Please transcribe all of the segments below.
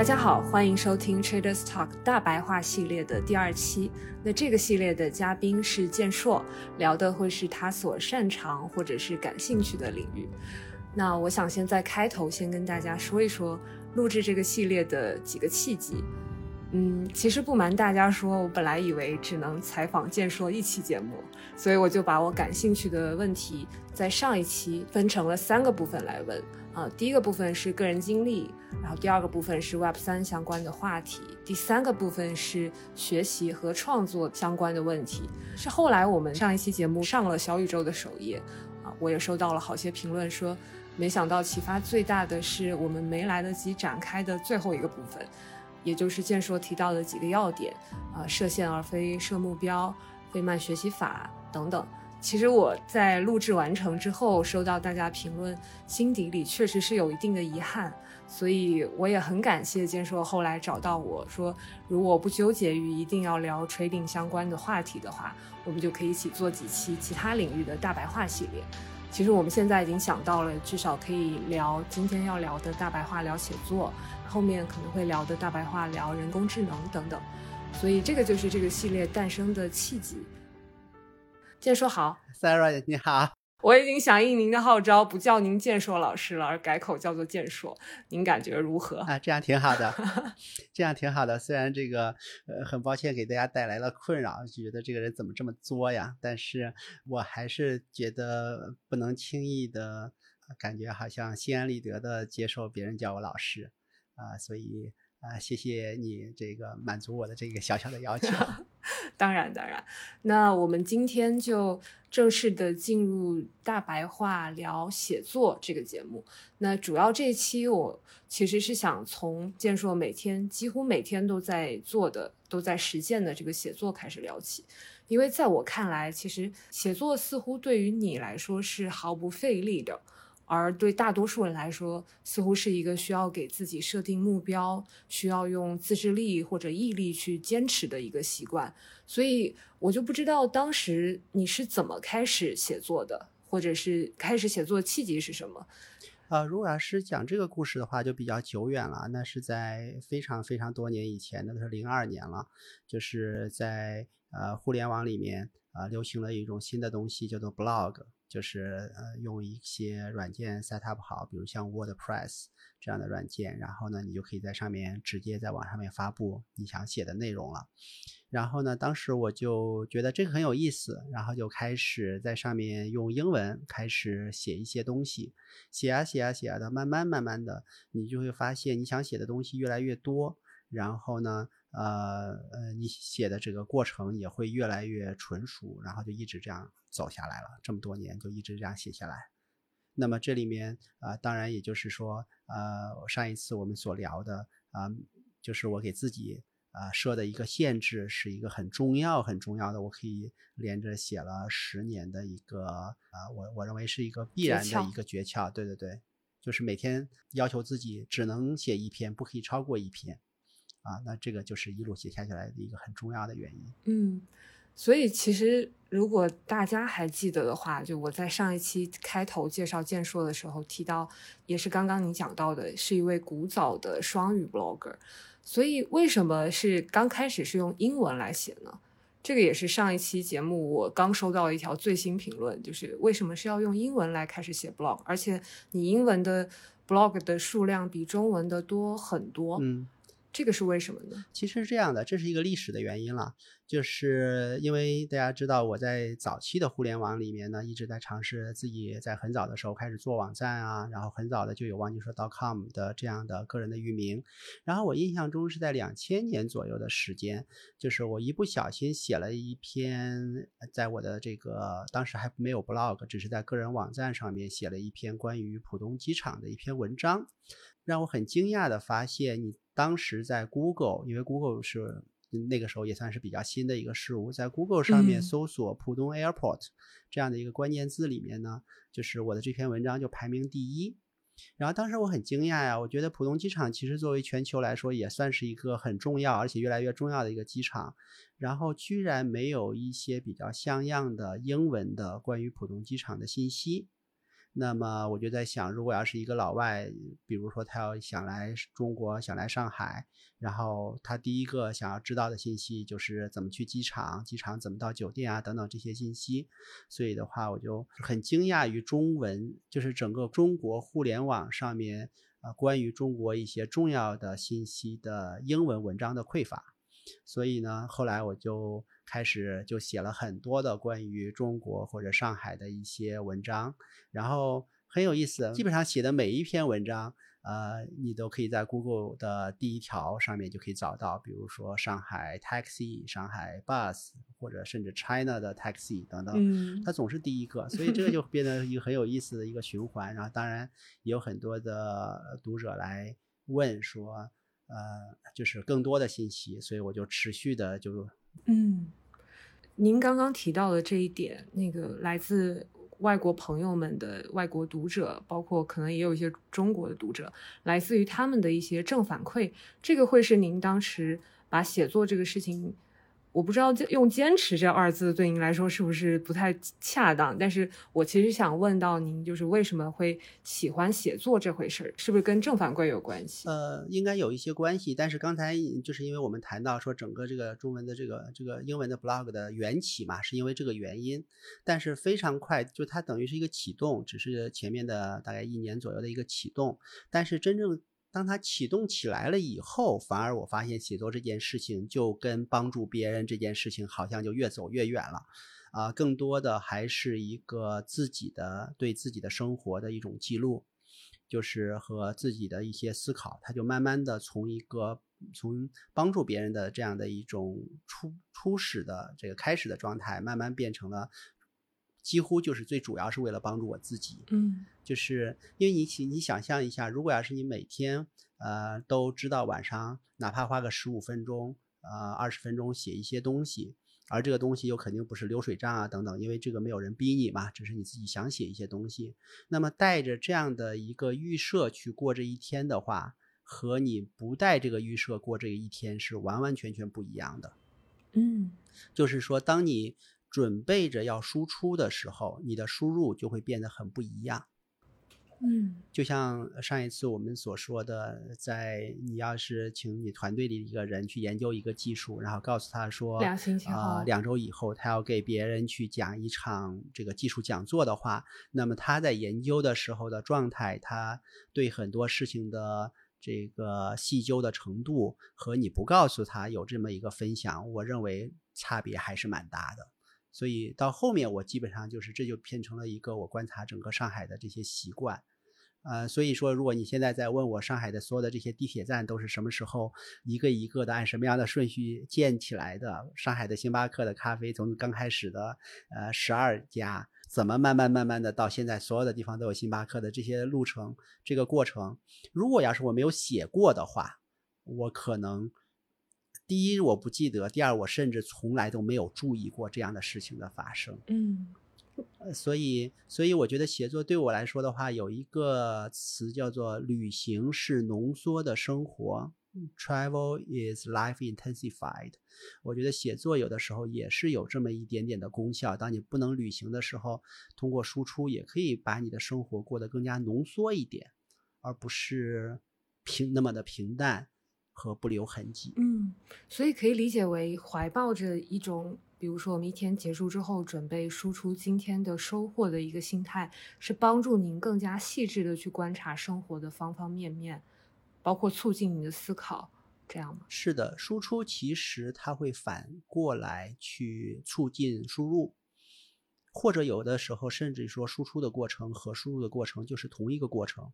大家好，欢迎收听 Traders Talk 大白话系列的第二期。那这个系列的嘉宾是建硕，聊的会是他所擅长或者是感兴趣的领域。那我想先在开头先跟大家说一说录制这个系列的几个契机。嗯，其实不瞒大家说，我本来以为只能采访建硕一期节目，所以我就把我感兴趣的问题在上一期分成了三个部分来问。呃，第一个部分是个人经历，然后第二个部分是 Web 三相关的话题，第三个部分是学习和创作相关的问题。是后来我们上一期节目上了小宇宙的首页，啊，我也收到了好些评论说，没想到启发最大的是我们没来得及展开的最后一个部分。也就是建硕提到的几个要点，啊，设限而非设目标，费曼学习法等等。其实我在录制完成之后，收到大家评论，心底里确实是有一定的遗憾。所以我也很感谢建硕后来找到我说，如果不纠结于一定要聊 trading 相关的话题的话，我们就可以一起做几期其他领域的大白话系列。其实我们现在已经想到了，至少可以聊今天要聊的大白话，聊写作。后面可能会聊的大白话，聊人工智能等等，所以这个就是这个系列诞生的契机。建硕好，Sarah 你好，我已经响应您的号召，不叫您建硕老师了，而改口叫做建硕，您感觉如何？啊，这样挺好的，这样挺好的。虽然这个呃很抱歉给大家带来了困扰，就觉得这个人怎么这么作呀，但是我还是觉得不能轻易的，感觉好像心安理得的接受别人叫我老师。啊，所以啊，谢谢你这个满足我的这个小小的要求。当然，当然。那我们今天就正式的进入大白话聊写作这个节目。那主要这期我其实是想从建硕每天几乎每天都在做的、都在实践的这个写作开始聊起，因为在我看来，其实写作似乎对于你来说是毫不费力的。而对大多数人来说，似乎是一个需要给自己设定目标、需要用自制力或者毅力去坚持的一个习惯。所以，我就不知道当时你是怎么开始写作的，或者是开始写作的契机是什么？呃，如果要是讲这个故事的话，就比较久远了。那是在非常非常多年以前，那是零二年了，就是在呃互联网里面啊流行了一种新的东西，叫做 blog。就是呃用一些软件 set up 好，比如像 WordPress 这样的软件，然后呢，你就可以在上面直接在网上面发布你想写的内容了。然后呢，当时我就觉得这个很有意思，然后就开始在上面用英文开始写一些东西，写啊写啊写啊的，慢慢慢慢的，你就会发现你想写的东西越来越多，然后呢。呃呃，你写的这个过程也会越来越纯熟，然后就一直这样走下来了。这么多年就一直这样写下来。那么这里面啊，当然也就是说，呃，上一次我们所聊的啊，就是我给自己啊设的一个限制，是一个很重要很重要的，我可以连着写了十年的一个啊，我我认为是一个必然的一个诀窍。对对对，就是每天要求自己只能写一篇，不可以超过一篇。啊，那这个就是一路写下来的一个很重要的原因。嗯，所以其实如果大家还记得的话，就我在上一期开头介绍健硕的时候提到，也是刚刚你讲到的，是一位古早的双语 blogger。所以为什么是刚开始是用英文来写呢？这个也是上一期节目我刚收到一条最新评论，就是为什么是要用英文来开始写 blog，而且你英文的 blog 的数量比中文的多很多。嗯。这个是为什么呢？其实是这样的，这是一个历史的原因了，就是因为大家知道我在早期的互联网里面呢，一直在尝试自己在很早的时候开始做网站啊，然后很早的就有忘记说 .com 的这样的个人的域名，然后我印象中是在两千年左右的时间，就是我一不小心写了一篇，在我的这个当时还没有 blog，只是在个人网站上面写了一篇关于浦东机场的一篇文章，让我很惊讶的发现你。当时在 Google，因为 Google 是那个时候也算是比较新的一个事物，在 Google 上面搜索“浦东 Airport” 这样的一个关键字里面呢，就是我的这篇文章就排名第一。然后当时我很惊讶呀，我觉得浦东机场其实作为全球来说也算是一个很重要而且越来越重要的一个机场，然后居然没有一些比较像样的英文的关于浦东机场的信息。那么我就在想，如果要是一个老外，比如说他要想来中国，想来上海，然后他第一个想要知道的信息就是怎么去机场，机场怎么到酒店啊等等这些信息。所以的话，我就很惊讶于中文，就是整个中国互联网上面啊关于中国一些重要的信息的英文文章的匮乏。所以呢，后来我就开始就写了很多的关于中国或者上海的一些文章，然后很有意思，基本上写的每一篇文章，呃，你都可以在 Google 的第一条上面就可以找到，比如说上海 taxi、上海 bus 或者甚至 China 的 taxi 等等，嗯它总是第一个，所以这个就变得一个很有意思的一个循环。然后当然也有很多的读者来问说。呃，就是更多的信息，所以我就持续的就嗯，您刚刚提到的这一点，那个来自外国朋友们的外国读者，包括可能也有一些中国的读者，来自于他们的一些正反馈，这个会是您当时把写作这个事情。我不知道用“坚持”这二字对您来说是不是不太恰当，但是我其实想问到您，就是为什么会喜欢写作这回事儿，是不是跟正反馈有关系？呃，应该有一些关系，但是刚才就是因为我们谈到说整个这个中文的这个这个英文的 blog 的缘起嘛，是因为这个原因，但是非常快，就它等于是一个启动，只是前面的大概一年左右的一个启动，但是真正。当它启动起来了以后，反而我发现写作这件事情就跟帮助别人这件事情好像就越走越远了，啊，更多的还是一个自己的对自己的生活的一种记录，就是和自己的一些思考，它就慢慢的从一个从帮助别人的这样的一种初初始的这个开始的状态，慢慢变成了。几乎就是最主要是为了帮助我自己，嗯，就是因为你你想象一下，如果要是你每天呃都知道晚上哪怕花个十五分钟呃二十分钟写一些东西，而这个东西又肯定不是流水账啊等等，因为这个没有人逼你嘛，只是你自己想写一些东西。那么带着这样的一个预设去过这一天的话，和你不带这个预设过这一天是完完全全不一样的。嗯，就是说当你。准备着要输出的时候，你的输入就会变得很不一样。嗯，就像上一次我们所说的，在你要是请你团队里一个人去研究一个技术，然后告诉他说，两星期后，两周以后他要给别人去讲一场这个技术讲座的话，那么他在研究的时候的状态，他对很多事情的这个细究的程度，和你不告诉他有这么一个分享，我认为差别还是蛮大的。所以到后面，我基本上就是这就变成了一个我观察整个上海的这些习惯，呃，所以说如果你现在在问我上海的所有的这些地铁站都是什么时候一个一个的按什么样的顺序建起来的，上海的星巴克的咖啡从刚开始的呃十二家，怎么慢慢慢慢的到现在所有的地方都有星巴克的这些路程这个过程，如果要是我没有写过的话，我可能。第一，我不记得；第二，我甚至从来都没有注意过这样的事情的发生。嗯，所以，所以我觉得写作对我来说的话，有一个词叫做“旅行是浓缩的生活 ”，“Travel is life intensified”。我觉得写作有的时候也是有这么一点点的功效。当你不能旅行的时候，通过输出也可以把你的生活过得更加浓缩一点，而不是平那么的平淡。和不留痕迹。嗯，所以可以理解为怀抱着一种，比如说我们一天结束之后准备输出今天的收获的一个心态，是帮助您更加细致的去观察生活的方方面面，包括促进你的思考，这样吗？是的，输出其实它会反过来去促进输入，或者有的时候甚至说输出的过程和输入的过程就是同一个过程。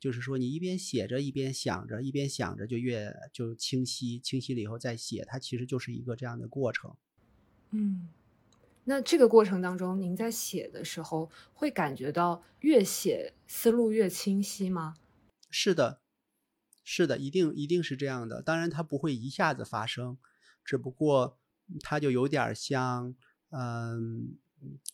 就是说，你一边写着，一边想着，一边想着就越就清晰，清晰了以后再写，它其实就是一个这样的过程。嗯，那这个过程当中，您在写的时候会感觉到越写思路越清晰吗？是的，是的，一定一定是这样的。当然，它不会一下子发生，只不过它就有点像，嗯，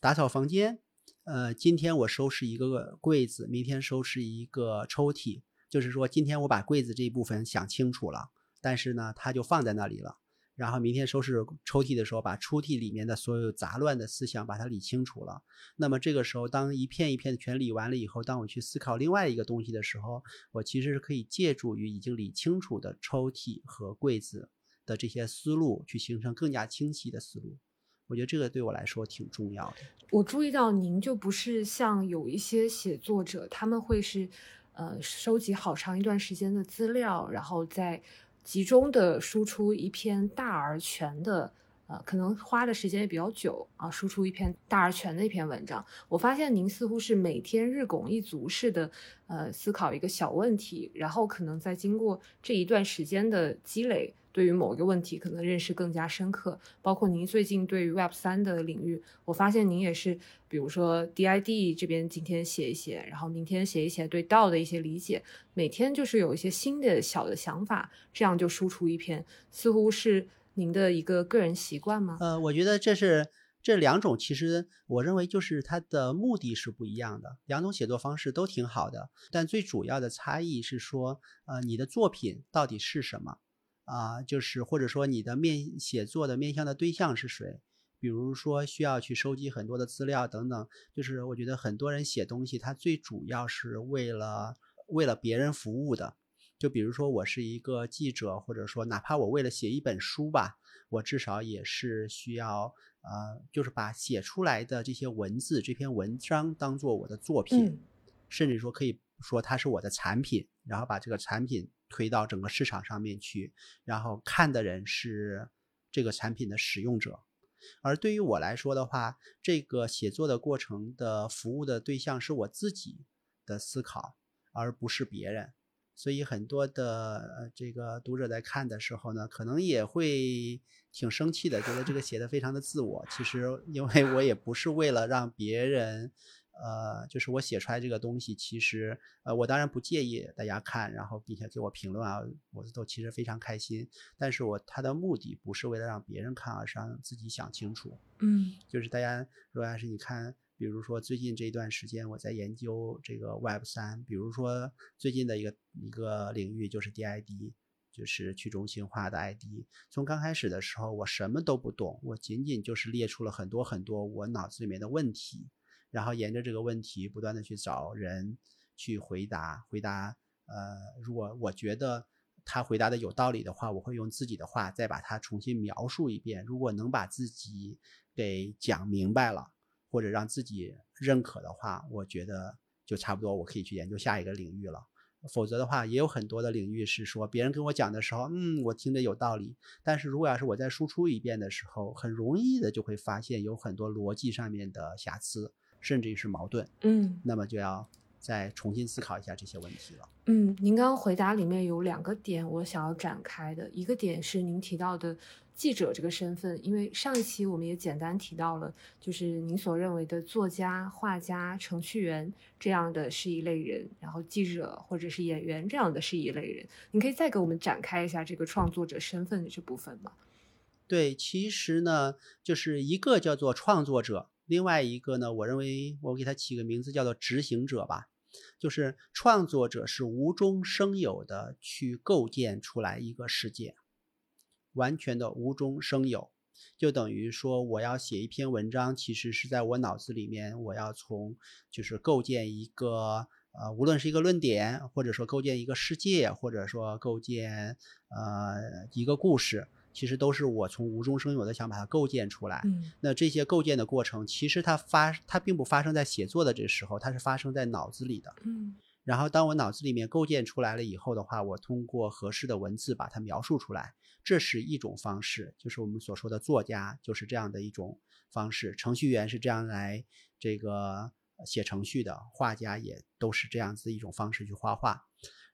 打扫房间。呃，今天我收拾一个柜子，明天收拾一个抽屉，就是说今天我把柜子这一部分想清楚了，但是呢，它就放在那里了。然后明天收拾抽屉的时候，把抽屉里面的所有杂乱的思想把它理清楚了。那么这个时候，当一片一片全理完了以后，当我去思考另外一个东西的时候，我其实是可以借助于已经理清楚的抽屉和柜子的这些思路，去形成更加清晰的思路。我觉得这个对我来说挺重要的。我注意到您就不是像有一些写作者，他们会是呃收集好长一段时间的资料，然后再。集中的输出一篇大而全的，呃，可能花的时间也比较久啊，输出一篇大而全的一篇文章。我发现您似乎是每天日拱一卒似的，呃，思考一个小问题，然后可能在经过这一段时间的积累。对于某一个问题，可能认识更加深刻。包括您最近对于 Web 三的领域，我发现您也是，比如说 DID 这边今天写一写，然后明天写一写对道的一些理解，每天就是有一些新的小的想法，这样就输出一篇，似乎是您的一个个人习惯吗？呃，我觉得这是这两种，其实我认为就是它的目的是不一样的，两种写作方式都挺好的，但最主要的差异是说，呃，你的作品到底是什么？啊，就是或者说你的面写作的面向的对象是谁？比如说需要去收集很多的资料等等。就是我觉得很多人写东西，他最主要是为了为了别人服务的。就比如说我是一个记者，或者说哪怕我为了写一本书吧，我至少也是需要呃，就是把写出来的这些文字、这篇文章当做我的作品，甚至说可以说它是我的产品，然后把这个产品。推到整个市场上面去，然后看的人是这个产品的使用者，而对于我来说的话，这个写作的过程的服务的对象是我自己的思考，而不是别人。所以很多的这个读者在看的时候呢，可能也会挺生气的，觉得这个写的非常的自我。其实因为我也不是为了让别人。呃，就是我写出来这个东西，其实呃，我当然不介意大家看，然后并且给我评论啊，我都其实非常开心。但是我他的目的不是为了让别人看，而是让自己想清楚。嗯，就是大家如果要是你看，比如说最近这一段时间我在研究这个 Web 三，比如说最近的一个一个领域就是 DID，就是去中心化的 ID。从刚开始的时候我什么都不懂，我仅仅就是列出了很多很多我脑子里面的问题。然后沿着这个问题不断的去找人去回答，回答，呃，如果我觉得他回答的有道理的话，我会用自己的话再把它重新描述一遍。如果能把自己给讲明白了，或者让自己认可的话，我觉得就差不多，我可以去研究下一个领域了。否则的话，也有很多的领域是说别人跟我讲的时候，嗯，我听着有道理。但是如果要是我再输出一遍的时候，很容易的就会发现有很多逻辑上面的瑕疵。甚至于是矛盾，嗯，那么就要再重新思考一下这些问题了。嗯，您刚刚回答里面有两个点，我想要展开的。一个点是您提到的记者这个身份，因为上一期我们也简单提到了，就是您所认为的作家、画家、程序员这样的是一类人，然后记者或者是演员这样的是一类人。您可以再给我们展开一下这个创作者身份的这部分吗？对，其实呢，就是一个叫做创作者。另外一个呢，我认为我给他起个名字叫做执行者吧，就是创作者是无中生有的去构建出来一个世界，完全的无中生有，就等于说我要写一篇文章，其实是在我脑子里面，我要从就是构建一个呃，无论是一个论点，或者说构建一个世界，或者说构建呃一个故事。其实都是我从无中生有的想把它构建出来。嗯，那这些构建的过程，其实它发它并不发生在写作的这时候，它是发生在脑子里的。嗯，然后当我脑子里面构建出来了以后的话，我通过合适的文字把它描述出来，这是一种方式，就是我们所说的作家就是这样的一种方式，程序员是这样来这个写程序的，画家也都是这样子一种方式去画画。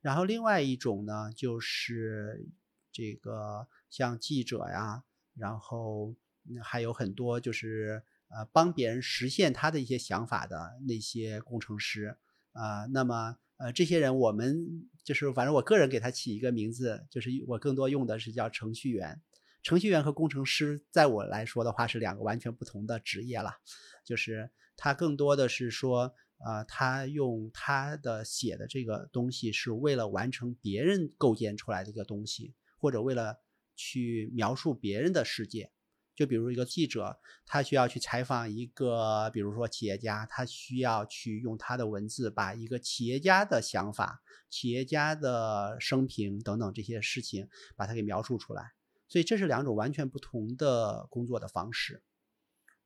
然后另外一种呢，就是这个。像记者呀，然后还有很多就是呃帮别人实现他的一些想法的那些工程师啊，那么呃这些人我们就是反正我个人给他起一个名字，就是我更多用的是叫程序员。程序员和工程师在我来说的话是两个完全不同的职业了，就是他更多的是说呃他用他的写的这个东西是为了完成别人构建出来的一个东西，或者为了。去描述别人的世界。就比如一个记者，他需要去采访一个，比如说企业家，他需要去用他的文字把一个企业家的想法、企业家的生平等等这些事情把它给描述出来。所以这是两种完全不同的工作的方式。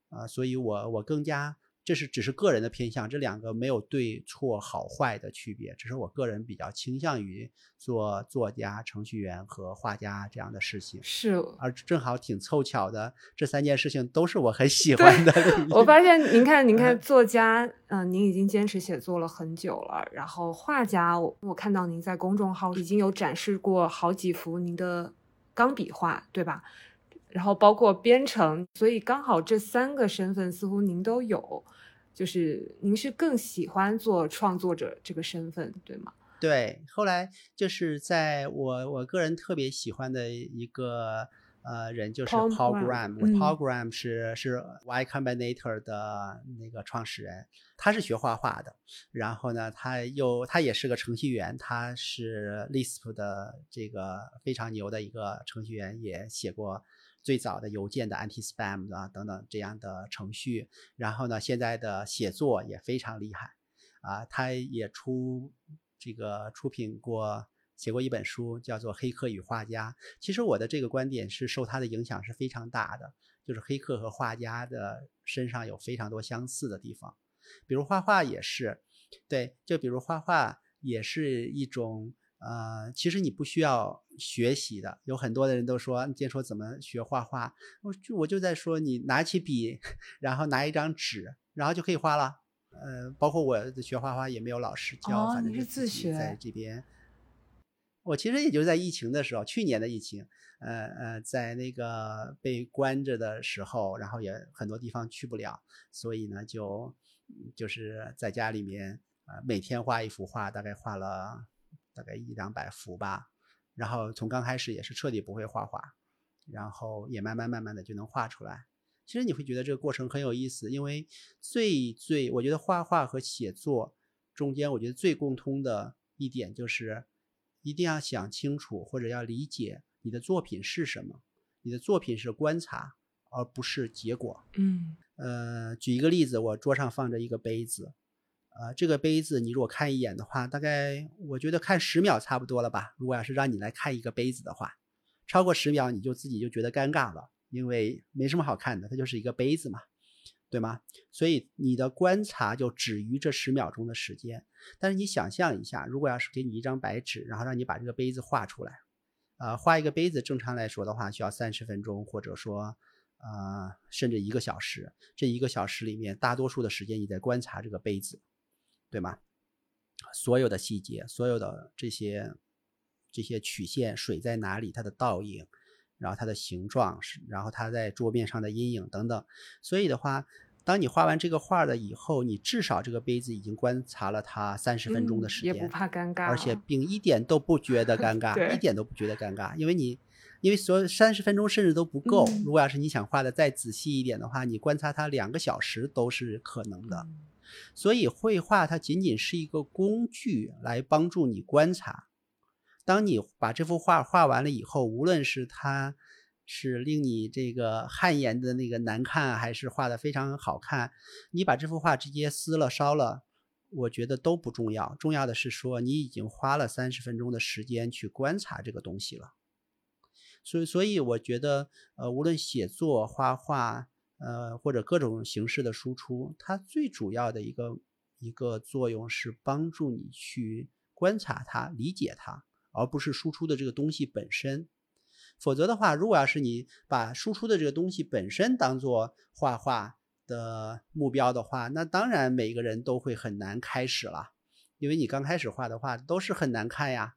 啊，所以我我更加。这是只是个人的偏向，这两个没有对错好坏的区别，只是我个人比较倾向于做作家、程序员和画家这样的事情。是，而正好挺凑巧的，这三件事情都是我很喜欢的。我发现，您看，您看，作家，嗯，您已经坚持写作了很久了。然后画家，我我看到您在公众号已经有展示过好几幅您的钢笔画，对吧？然后包括编程，所以刚好这三个身份似乎您都有。就是您是更喜欢做创作者这个身份，对吗？对，后来就是在我我个人特别喜欢的一个呃人，就是 Paul Graham。Paul Graham 是是 Y Combinator 的那个创始人，他是学画画的，然后呢，他又他也是个程序员，他是 Lisp 的这个非常牛的一个程序员，也写过。最早的邮件的 anti-spam 啊等等这样的程序，然后呢，现在的写作也非常厉害，啊，他也出这个出品过写过一本书，叫做《黑客与画家》。其实我的这个观点是受他的影响是非常大的，就是黑客和画家的身上有非常多相似的地方，比如画画也是，对，就比如画画也是一种。呃，其实你不需要学习的，有很多的人都说，你说怎么学画画？我就我就在说，你拿起笔，然后拿一张纸，然后就可以画了。呃，包括我学画画也没有老师教，反正是自学在这边。我其实也就在疫情的时候，去年的疫情，呃呃，在那个被关着的时候，然后也很多地方去不了，所以呢，就就是在家里面，呃，每天画一幅画，大概画了。大概一两百幅吧，然后从刚开始也是彻底不会画画，然后也慢慢慢慢的就能画出来。其实你会觉得这个过程很有意思，因为最最我觉得画画和写作中间，我觉得最共通的一点就是一定要想清楚或者要理解你的作品是什么。你的作品是观察，而不是结果。嗯，呃，举一个例子，我桌上放着一个杯子。呃，这个杯子你如果看一眼的话，大概我觉得看十秒差不多了吧。如果要是让你来看一个杯子的话，超过十秒你就自己就觉得尴尬了，因为没什么好看的，它就是一个杯子嘛，对吗？所以你的观察就止于这十秒钟的时间。但是你想象一下，如果要是给你一张白纸，然后让你把这个杯子画出来，呃，画一个杯子正常来说的话需要三十分钟，或者说呃甚至一个小时。这一个小时里面，大多数的时间你在观察这个杯子。对吗？所有的细节，所有的这些这些曲线，水在哪里，它的倒影，然后它的形状，是然后它在桌面上的阴影等等。所以的话，当你画完这个画了以后，你至少这个杯子已经观察了它三十分钟的时间，也不怕尴尬，而且并一点都不觉得尴 尬，一点都不觉得尴尬，因为你因为所有三十分钟甚至都不够。如果要是你想画的再仔细一点的话，你观察它两个小时都是可能的。所以绘画它仅仅是一个工具，来帮助你观察。当你把这幅画画完了以后，无论是它是令你这个汗颜的那个难看，还是画的非常好看，你把这幅画直接撕了烧了，我觉得都不重要。重要的是说，你已经花了三十分钟的时间去观察这个东西了。所以，所以我觉得，呃，无论写作、画画。呃，或者各种形式的输出，它最主要的一个一个作用是帮助你去观察它、理解它，而不是输出的这个东西本身。否则的话，如果要是你把输出的这个东西本身当做画画的目标的话，那当然每个人都会很难开始了，因为你刚开始画的话都是很难看呀。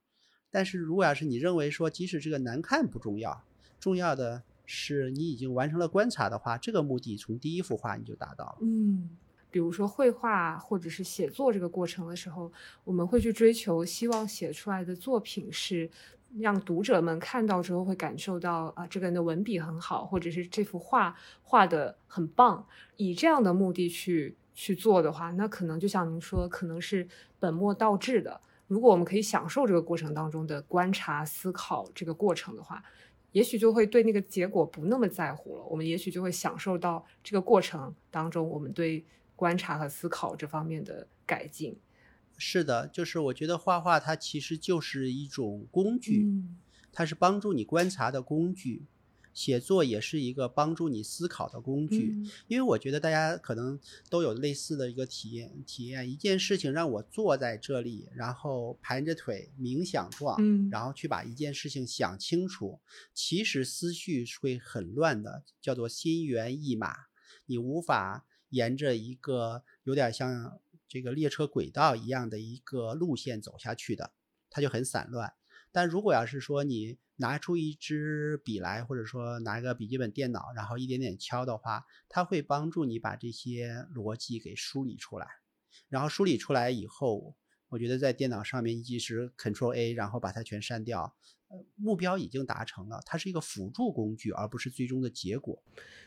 但是如果要是你认为说，即使这个难看不重要，重要的。是你已经完成了观察的话，这个目的从第一幅画你就达到了。嗯，比如说绘画或者是写作这个过程的时候，我们会去追求，希望写出来的作品是让读者们看到之后会感受到啊，这个人的文笔很好，或者是这幅画画的很棒。以这样的目的去去做的话，那可能就像您说，可能是本末倒置的。如果我们可以享受这个过程当中的观察、思考这个过程的话。也许就会对那个结果不那么在乎了。我们也许就会享受到这个过程当中，我们对观察和思考这方面的改进。是的，就是我觉得画画它其实就是一种工具，它是帮助你观察的工具。写作也是一个帮助你思考的工具，因为我觉得大家可能都有类似的一个体验。体验一件事情，让我坐在这里，然后盘着腿冥想状，然后去把一件事情想清楚，其实思绪会很乱的，叫做心猿意马，你无法沿着一个有点像这个列车轨道一样的一个路线走下去的，它就很散乱。但如果要是说你拿出一支笔来，或者说拿一个笔记本电脑，然后一点点敲的话，它会帮助你把这些逻辑给梳理出来。然后梳理出来以后，我觉得在电脑上面一及时 Control A，然后把它全删掉，呃，目标已经达成了。它是一个辅助工具，而不是最终的结果。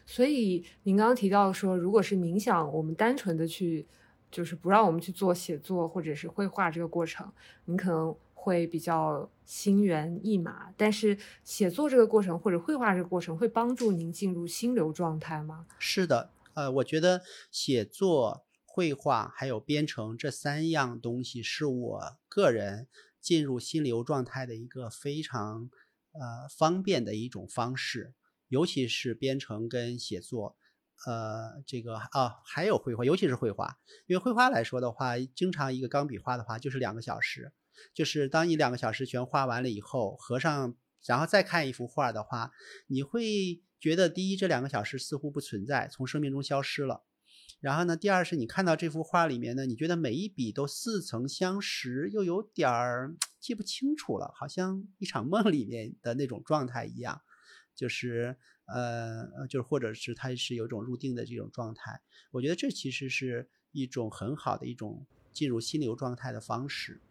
所以您刚刚提到说，如果是冥想，我们单纯的去，就是不让我们去做写作或者是绘画这个过程，您可能。会比较心猿意马，但是写作这个过程或者绘画这个过程会帮助您进入心流状态吗？是的，呃，我觉得写作、绘画还有编程这三样东西是我个人进入心流状态的一个非常呃方便的一种方式，尤其是编程跟写作，呃，这个啊还有绘画，尤其是绘画，因为绘画来说的话，经常一个钢笔画的话就是两个小时。就是当你两个小时全画完了以后，合上，然后再看一幅画的话，你会觉得第一，这两个小时似乎不存在，从生命中消失了。然后呢，第二是你看到这幅画里面呢，你觉得每一笔都似曾相识，又有点儿记不清楚了，好像一场梦里面的那种状态一样。就是呃，就是或者是它是有一种入定的这种状态。我觉得这其实是一种很好的一种进入心流状态的方式。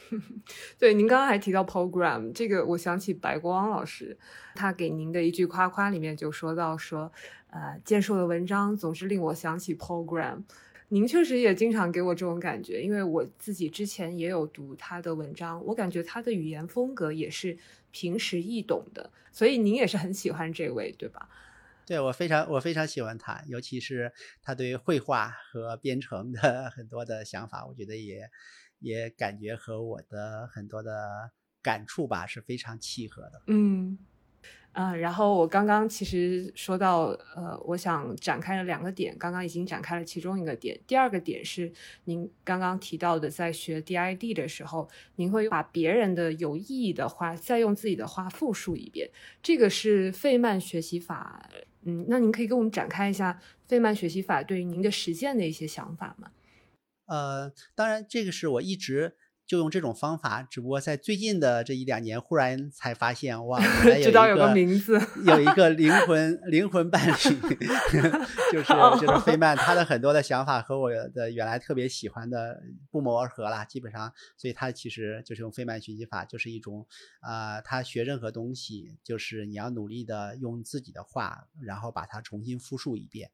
对，您刚刚还提到 program 这个，我想起白光老师，他给您的一句夸夸里面就说到说，呃，建硕的文章总是令我想起 program。您确实也经常给我这种感觉，因为我自己之前也有读他的文章，我感觉他的语言风格也是平时易懂的，所以您也是很喜欢这位，对吧？对我非常我非常喜欢他，尤其是他对绘画和编程的 很多的想法，我觉得也。也感觉和我的很多的感触吧是非常契合的。嗯，啊，然后我刚刚其实说到，呃，我想展开了两个点，刚刚已经展开了其中一个点。第二个点是您刚刚提到的，在学 DID 的时候，您会把别人的有意义的话再用自己的话复述一遍，这个是费曼学习法。嗯，那您可以跟我们展开一下费曼学习法对于您的实践的一些想法吗？呃，当然，这个是我一直就用这种方法，只不过在最近的这一两年，忽然才发现，哇，知道有个名字，有一个灵 魂灵魂伴侣，就是就是费曼，他的很多的想法和我的原来特别喜欢的不谋而合啦，基本上，所以他其实就是用费曼学习法，就是一种啊，他学任何东西，就是你要努力的用自己的话，然后把它重新复述一遍。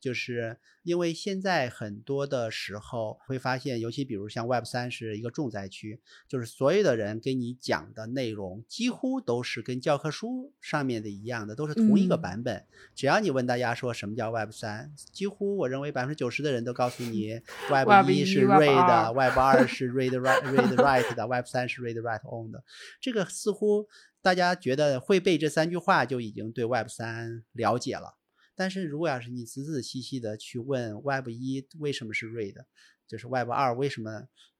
就是因为现在很多的时候会发现，尤其比如像 Web 三是一个重灾区，就是所有的人给你讲的内容几乎都是跟教科书上面的一样的，都是同一个版本。只要你问大家说什么叫 Web 三，几乎我认为百分之九十的人都告诉你，Web 一是 Read，Web 二是 Read Write Read Write 的，Web 三是 Read Write On 的。这个似乎大家觉得会背这三句话就已经对 Web 三了解了。但是如果要是你仔仔细细的去问 Web 一为什么是 read，就是 Web 二为什么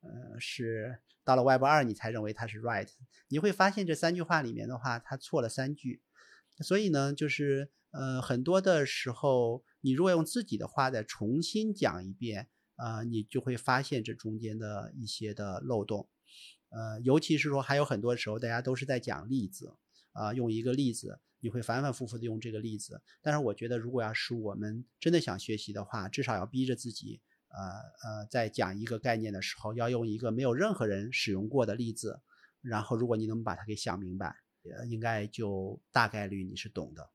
呃是到了 Web 二你才认为它是 write，你会发现这三句话里面的话它错了三句，所以呢就是呃很多的时候你如果用自己的话再重新讲一遍，呃你就会发现这中间的一些的漏洞，呃尤其是说还有很多时候大家都是在讲例子啊用一个例子。你会反反复复的用这个例子，但是我觉得，如果要是我们真的想学习的话，至少要逼着自己，呃呃，在讲一个概念的时候，要用一个没有任何人使用过的例子，然后如果你能把它给想明白，呃应该就大概率你是懂的。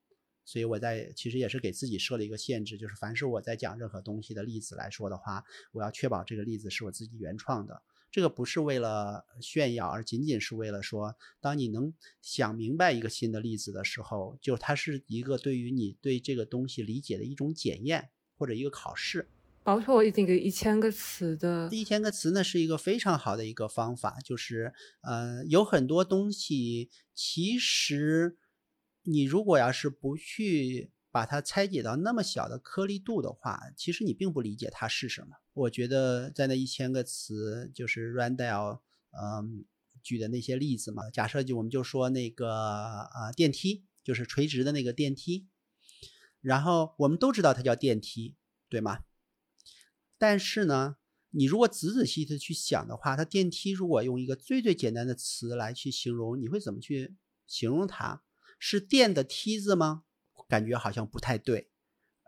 所以我在其实也是给自己设了一个限制，就是凡是我在讲任何东西的例子来说的话，我要确保这个例子是我自己原创的。这个不是为了炫耀，而仅仅是为了说，当你能想明白一个新的例子的时候，就它是一个对于你对这个东西理解的一种检验或者一个考试。包括那个一千个词的，一千个词呢是一个非常好的一个方法，就是呃有很多东西，其实你如果要是不去把它拆解到那么小的颗粒度的话，其实你并不理解它是什么。我觉得在那一千个词，就是 Randall 嗯举的那些例子嘛，假设就我们就说那个啊电梯，就是垂直的那个电梯，然后我们都知道它叫电梯，对吗？但是呢，你如果仔仔细细的去想的话，它电梯如果用一个最最简单的词来去形容，你会怎么去形容它？是电的梯子吗？感觉好像不太对。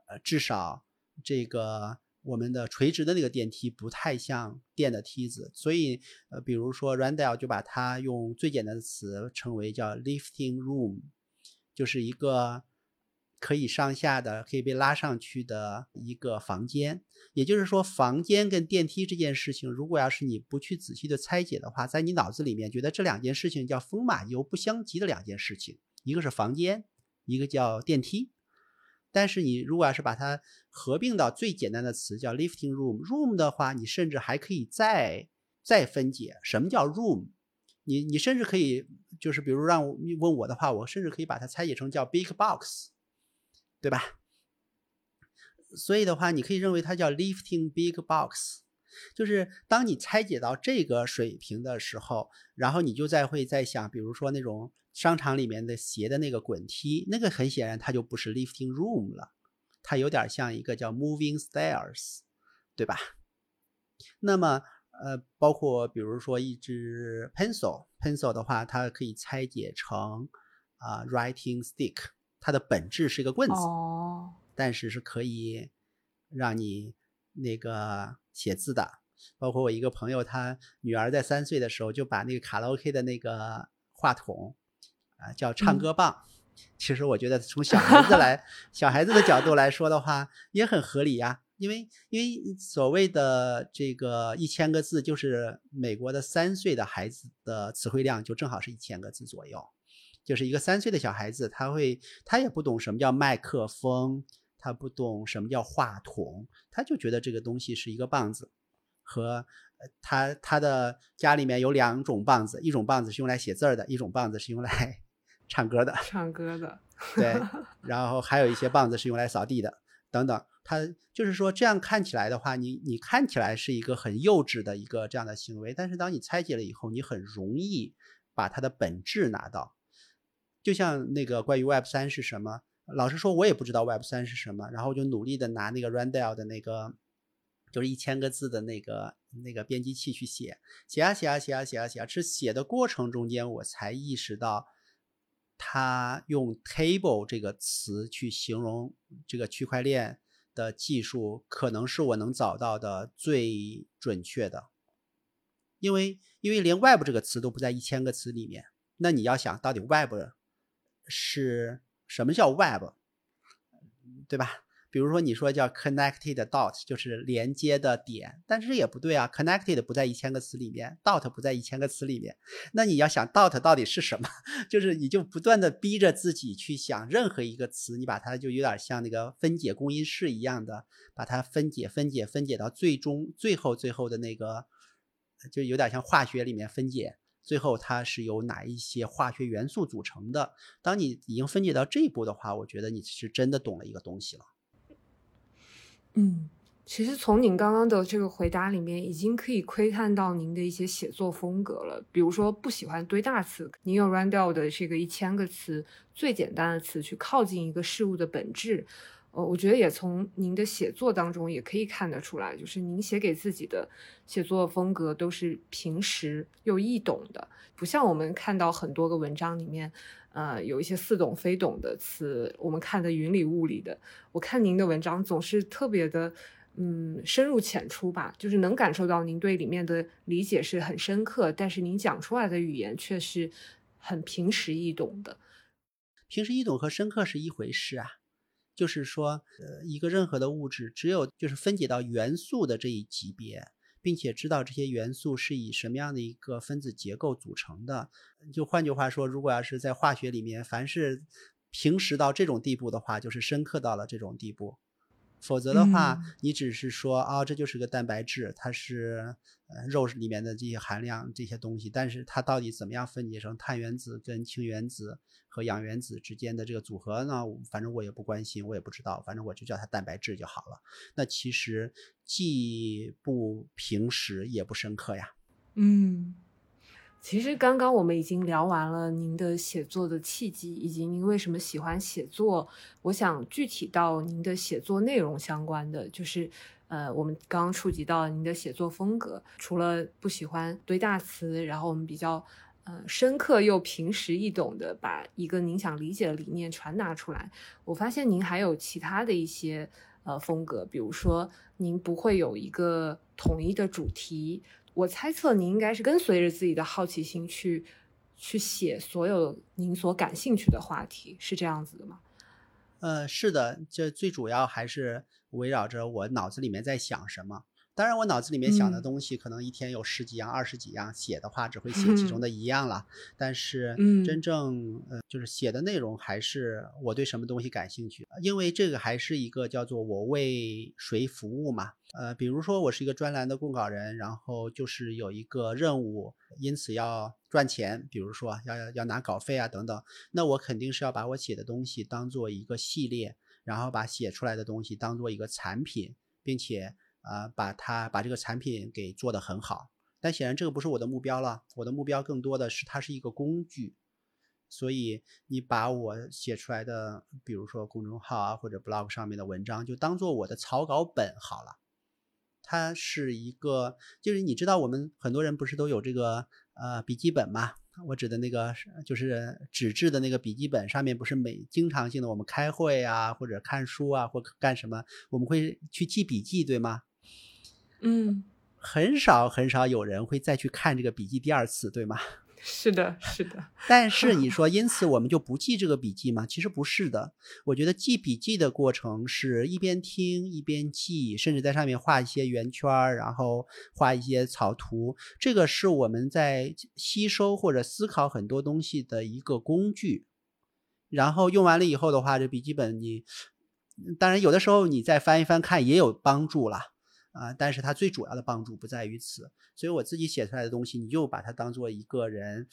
呃，至少这个我们的垂直的那个电梯不太像电的梯子，所以呃，比如说 Randall 就把它用最简单的词称为叫 lifting room，就是一个。可以上下的，可以被拉上去的一个房间。也就是说，房间跟电梯这件事情，如果要是你不去仔细的拆解的话，在你脑子里面觉得这两件事情叫风马牛不相及的两件事情，一个是房间，一个叫电梯。但是你如果要是把它合并到最简单的词叫 lifting room，room 的话，你甚至还可以再再分解什么叫 room。你你甚至可以就是比如让你问我的话，我甚至可以把它拆解成叫 big box。对吧？所以的话，你可以认为它叫 lifting big box，就是当你拆解到这个水平的时候，然后你就再会在想，比如说那种商场里面的斜的那个滚梯，那个很显然它就不是 lifting room 了，它有点像一个叫 moving stairs，对吧？那么，呃，包括比如说一支 pencil，pencil 的话，它可以拆解成啊 writing stick。它的本质是一个棍子，但是是可以让你那个写字的。包括我一个朋友，他女儿在三岁的时候就把那个卡拉 OK 的那个话筒啊叫唱歌棒。其实我觉得从小孩子来 小孩子的角度来说的话，也很合理呀。因为因为所谓的这个一千个字，就是美国的三岁的孩子的词汇量就正好是一千个字左右。就是一个三岁的小孩子，他会，他也不懂什么叫麦克风，他不懂什么叫话筒，他就觉得这个东西是一个棒子，和他他的家里面有两种棒子，一种棒子是用来写字儿的，一种棒子是用来唱歌的。唱歌的。对，然后还有一些棒子是用来扫地的，等等。他就是说这样看起来的话，你你看起来是一个很幼稚的一个这样的行为，但是当你拆解了以后，你很容易把它的本质拿到。就像那个关于 Web 三是什么，老实说，我也不知道 Web 三是什么。然后我就努力的拿那个 Randall 的那个，就是一千个字的那个那个编辑器去写，写啊写啊写啊写啊写啊。是写的过程中间，我才意识到，他用 table 这个词去形容这个区块链的技术，可能是我能找到的最准确的。因为因为连 Web 这个词都不在一千个词里面，那你要想到底 Web。是什么叫 Web，对吧？比如说你说叫 connected dot，就是连接的点，但是也不对啊。connected 不在一千个词里面，dot 不在一千个词里面。那你要想 dot 到底是什么，就是你就不断的逼着自己去想任何一个词，你把它就有点像那个分解公因式一样的，把它分解、分解、分解到最终、最后、最后的那个，就有点像化学里面分解。最后，它是由哪一些化学元素组成的？当你已经分解到这一步的话，我觉得你是真的懂了一个东西了。嗯，其实从您刚刚的这个回答里面，已经可以窥探到您的一些写作风格了。比如说，不喜欢堆大词，您用 Randall 的这个一千个词最简单的词去靠近一个事物的本质。呃，我觉得也从您的写作当中也可以看得出来，就是您写给自己的写作风格都是平实又易懂的，不像我们看到很多个文章里面，呃，有一些似懂非懂的词，我们看的云里雾里的。我看您的文章总是特别的，嗯，深入浅出吧，就是能感受到您对里面的理解是很深刻，但是您讲出来的语言却是很平实易懂的。平实易懂和深刻是一回事啊。就是说，呃，一个任何的物质，只有就是分解到元素的这一级别，并且知道这些元素是以什么样的一个分子结构组成的。就换句话说，如果要是在化学里面，凡是平时到这种地步的话，就是深刻到了这种地步。否则的话，你只是说啊，这就是个蛋白质，它是呃肉里面的这些含量这些东西，但是它到底怎么样分解成碳原子跟氢原子和氧原子之间的这个组合呢？反正我也不关心，我也不知道，反正我就叫它蛋白质就好了。那其实既不平实也不深刻呀。嗯。其实刚刚我们已经聊完了您的写作的契机，以及您为什么喜欢写作。我想具体到您的写作内容相关的，就是呃，我们刚刚触及到您的写作风格，除了不喜欢堆大词，然后我们比较呃深刻又平实易懂的把一个您想理解的理念传达出来。我发现您还有其他的一些呃风格，比如说您不会有一个统一的主题。我猜测您应该是跟随着自己的好奇心去去写所有您所感兴趣的话题，是这样子的吗？呃，是的，这最主要还是围绕着我脑子里面在想什么。当然，我脑子里面想的东西可能一天有十几样、二十几样，写的话只会写其中的一样了。但是，真正呃，就是写的内容还是我对什么东西感兴趣，因为这个还是一个叫做我为谁服务嘛。呃，比如说我是一个专栏的供稿人，然后就是有一个任务，因此要赚钱，比如说要要拿稿费啊等等，那我肯定是要把我写的东西当做一个系列，然后把写出来的东西当做一个产品，并且。啊，把它把这个产品给做得很好，但显然这个不是我的目标了。我的目标更多的是它是一个工具，所以你把我写出来的，比如说公众号啊或者 blog 上面的文章，就当做我的草稿本好了。它是一个，就是你知道我们很多人不是都有这个呃笔记本吗？我指的那个就是纸质的那个笔记本，上面不是每经常性的我们开会啊或者看书啊或干什么，我们会去记笔记，对吗？嗯，很少很少有人会再去看这个笔记第二次，对吗？是的，是的。但是你说，因此我们就不记这个笔记吗？其实不是的。我觉得记笔记的过程是一边听一边记，甚至在上面画一些圆圈然后画一些草图。这个是我们在吸收或者思考很多东西的一个工具。然后用完了以后的话，这笔记本你当然有的时候你再翻一翻看也有帮助了。啊，但是它最主要的帮助不在于此，所以我自己写出来的东西，你就把它当做一个人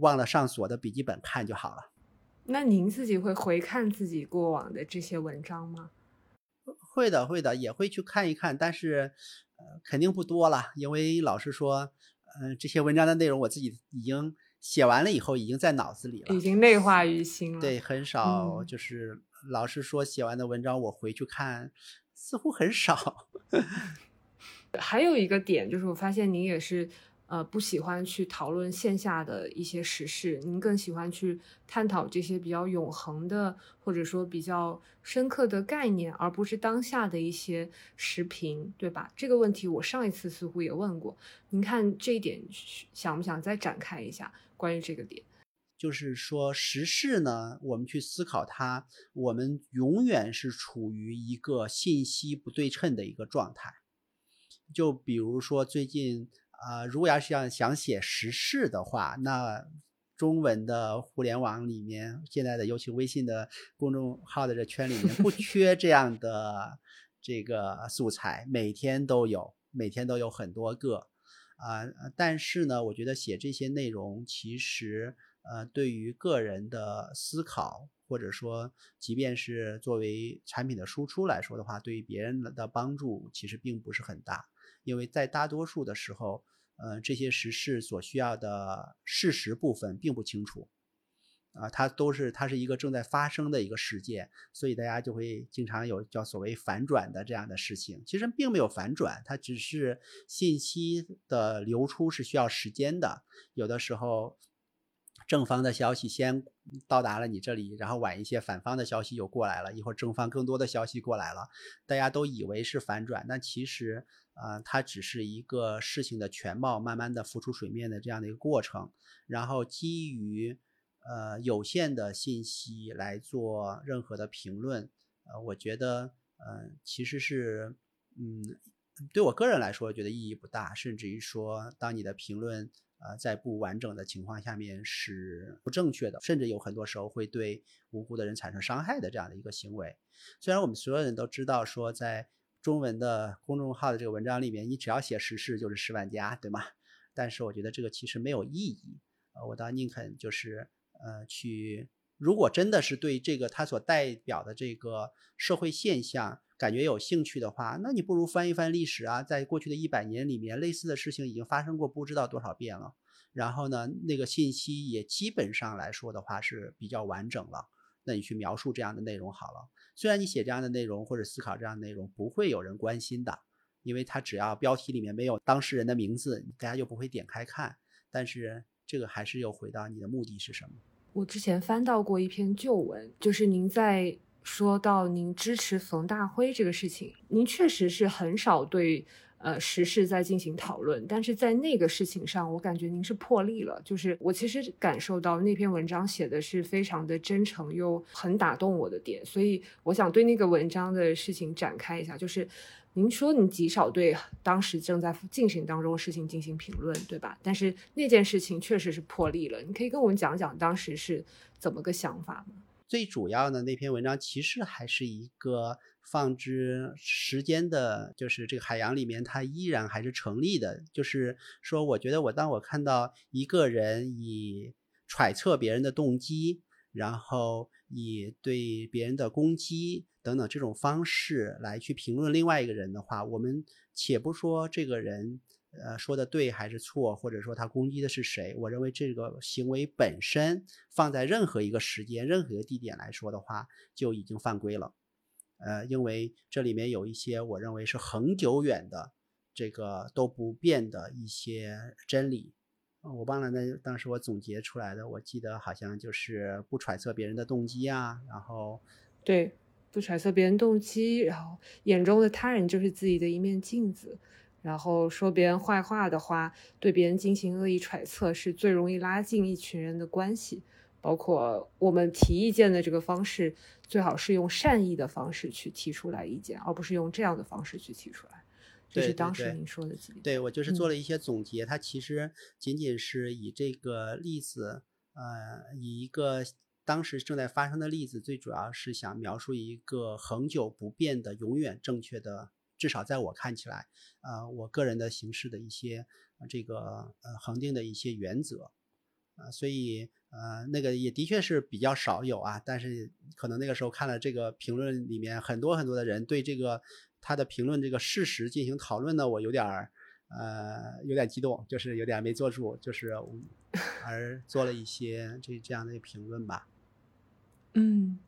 忘了上锁的笔记本看就好了。那您自己会回看自己过往的这些文章吗？会的，会的，也会去看一看，但是呃，肯定不多了，因为老实说，嗯，这些文章的内容我自己已经写完了以后，已经在脑子里了，已经内化于心了。对，很少，就是老实说，写完的文章我回去看。似乎很少。还有一个点就是，我发现您也是呃不喜欢去讨论线下的一些时事，您更喜欢去探讨这些比较永恒的或者说比较深刻的概念，而不是当下的一些时评，对吧？这个问题我上一次似乎也问过，您看这一点想不想再展开一下关于这个点？就是说，时事呢，我们去思考它，我们永远是处于一个信息不对称的一个状态。就比如说最近啊，如果要是想想写时事的话，那中文的互联网里面，现在的尤其微信的公众号的这圈里面，不 缺这样的这个素材，每天都有，每天都有很多个啊。但是呢，我觉得写这些内容其实。呃，对于个人的思考，或者说，即便是作为产品的输出来说的话，对于别人的帮助其实并不是很大，因为在大多数的时候，呃，这些时事所需要的事实部分并不清楚，啊，它都是它是一个正在发生的一个事件，所以大家就会经常有叫所谓反转的这样的事情，其实并没有反转，它只是信息的流出是需要时间的，有的时候。正方的消息先到达了你这里，然后晚一些反方的消息又过来了，一会儿正方更多的消息过来了，大家都以为是反转，但其实啊，它只是一个事情的全貌慢慢的浮出水面的这样的一个过程。然后基于呃有限的信息来做任何的评论，呃，我觉得呃其实是嗯对我个人来说，觉得意义不大，甚至于说，当你的评论呃在不完整的情况下面是不正确的，甚至有很多时候会对无辜的人产生伤害的这样的一个行为。虽然我们所有人都知道说，在中文的公众号的这个文章里面，你只要写时事就是十万加，对吗？但是我觉得这个其实没有意义。呃，我倒宁肯就是呃去，如果真的是对这个它所代表的这个社会现象感觉有兴趣的话，那你不如翻一翻历史啊，在过去的一百年里面，类似的事情已经发生过不知道多少遍了。然后呢，那个信息也基本上来说的话是比较完整了。那你去描述这样的内容好了。虽然你写这样的内容或者思考这样的内容不会有人关心的，因为它只要标题里面没有当事人的名字，大家就不会点开看。但是这个还是又回到你的目的是什么？我之前翻到过一篇旧文，就是您在说到您支持冯大辉这个事情，您确实是很少对呃时事在进行讨论，但是在那个事情上，我感觉您是破例了。就是我其实感受到那篇文章写的是非常的真诚又很打动我的点，所以我想对那个文章的事情展开一下，就是。您说你极少对当时正在进行当中的事情进行评论，对吧？但是那件事情确实是破例了。你可以跟我们讲讲当时是怎么个想法吗？最主要的那篇文章其实还是一个放置时间的，就是这个海洋里面它依然还是成立的。就是说，我觉得我当我看到一个人以揣测别人的动机，然后以对别人的攻击。等等这种方式来去评论另外一个人的话，我们且不说这个人呃说的对还是错，或者说他攻击的是谁，我认为这个行为本身放在任何一个时间、任何一个地点来说的话，就已经犯规了。呃，因为这里面有一些我认为是恒久远的这个都不变的一些真理。我忘了那当时我总结出来的，我记得好像就是不揣测别人的动机啊，然后对。不揣测别人动机，然后眼中的他人就是自己的一面镜子，然后说别人坏话的话，对别人进行恶意揣测，是最容易拉近一群人的关系。包括我们提意见的这个方式，最好是用善意的方式去提出来意见，而不是用这样的方式去提出来。这是当时您说的几点。对我就是做了一些总结，它其实仅仅是以这个例子，呃，以一个。当时正在发生的例子，最主要是想描述一个恒久不变的、永远正确的，至少在我看起来，呃，我个人的形式的一些这个呃恒定的一些原则，啊，所以呃那个也的确是比较少有啊，但是可能那个时候看了这个评论里面很多很多的人对这个他的评论这个事实进行讨论呢，我有点儿呃有点激动，就是有点没坐住，就是 而做了一些这这样的评论吧。嗯，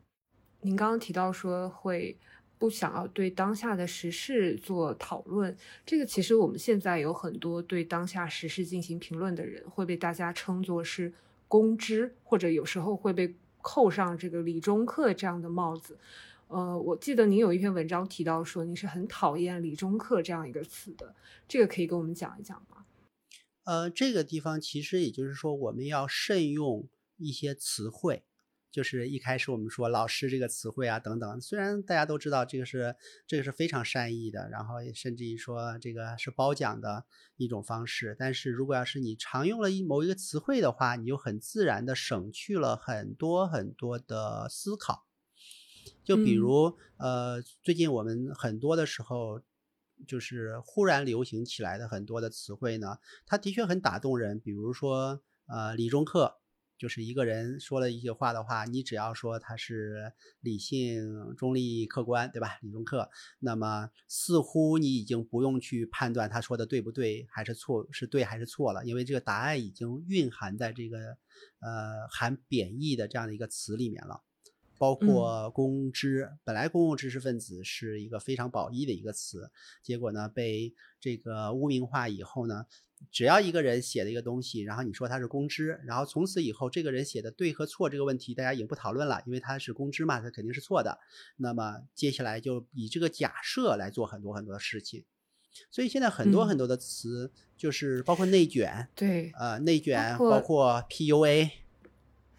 您刚刚提到说会不想要对当下的时事做讨论，这个其实我们现在有很多对当下时事进行评论的人，会被大家称作是公知，或者有时候会被扣上这个理中客这样的帽子。呃，我记得您有一篇文章提到说您是很讨厌理中客这样一个词的，这个可以跟我们讲一讲吗？呃，这个地方其实也就是说我们要慎用一些词汇。就是一开始我们说老师这个词汇啊等等，虽然大家都知道这个是这个是非常善意的，然后甚至于说这个是褒奖的一种方式，但是如果要是你常用了一某一个词汇的话，你就很自然的省去了很多很多的思考。就比如呃，最近我们很多的时候，就是忽然流行起来的很多的词汇呢，它的确很打动人，比如说呃，理中客。就是一个人说了一些话的话，你只要说他是理性、中立、客观，对吧？理中客，那么似乎你已经不用去判断他说的对不对，还是错，是对还是错了，因为这个答案已经蕴含在这个呃含贬义的这样的一个词里面了。包括公知，本来公共知识分子是一个非常褒义的一个词，结果呢被这个污名化以后呢。只要一个人写了一个东西，然后你说他是公知，然后从此以后这个人写的对和错这个问题，大家已经不讨论了，因为他是公知嘛，他肯定是错的。那么接下来就以这个假设来做很多很多的事情。所以现在很多很多的词，就是包括内卷，对，呃，内卷，包括 PUA。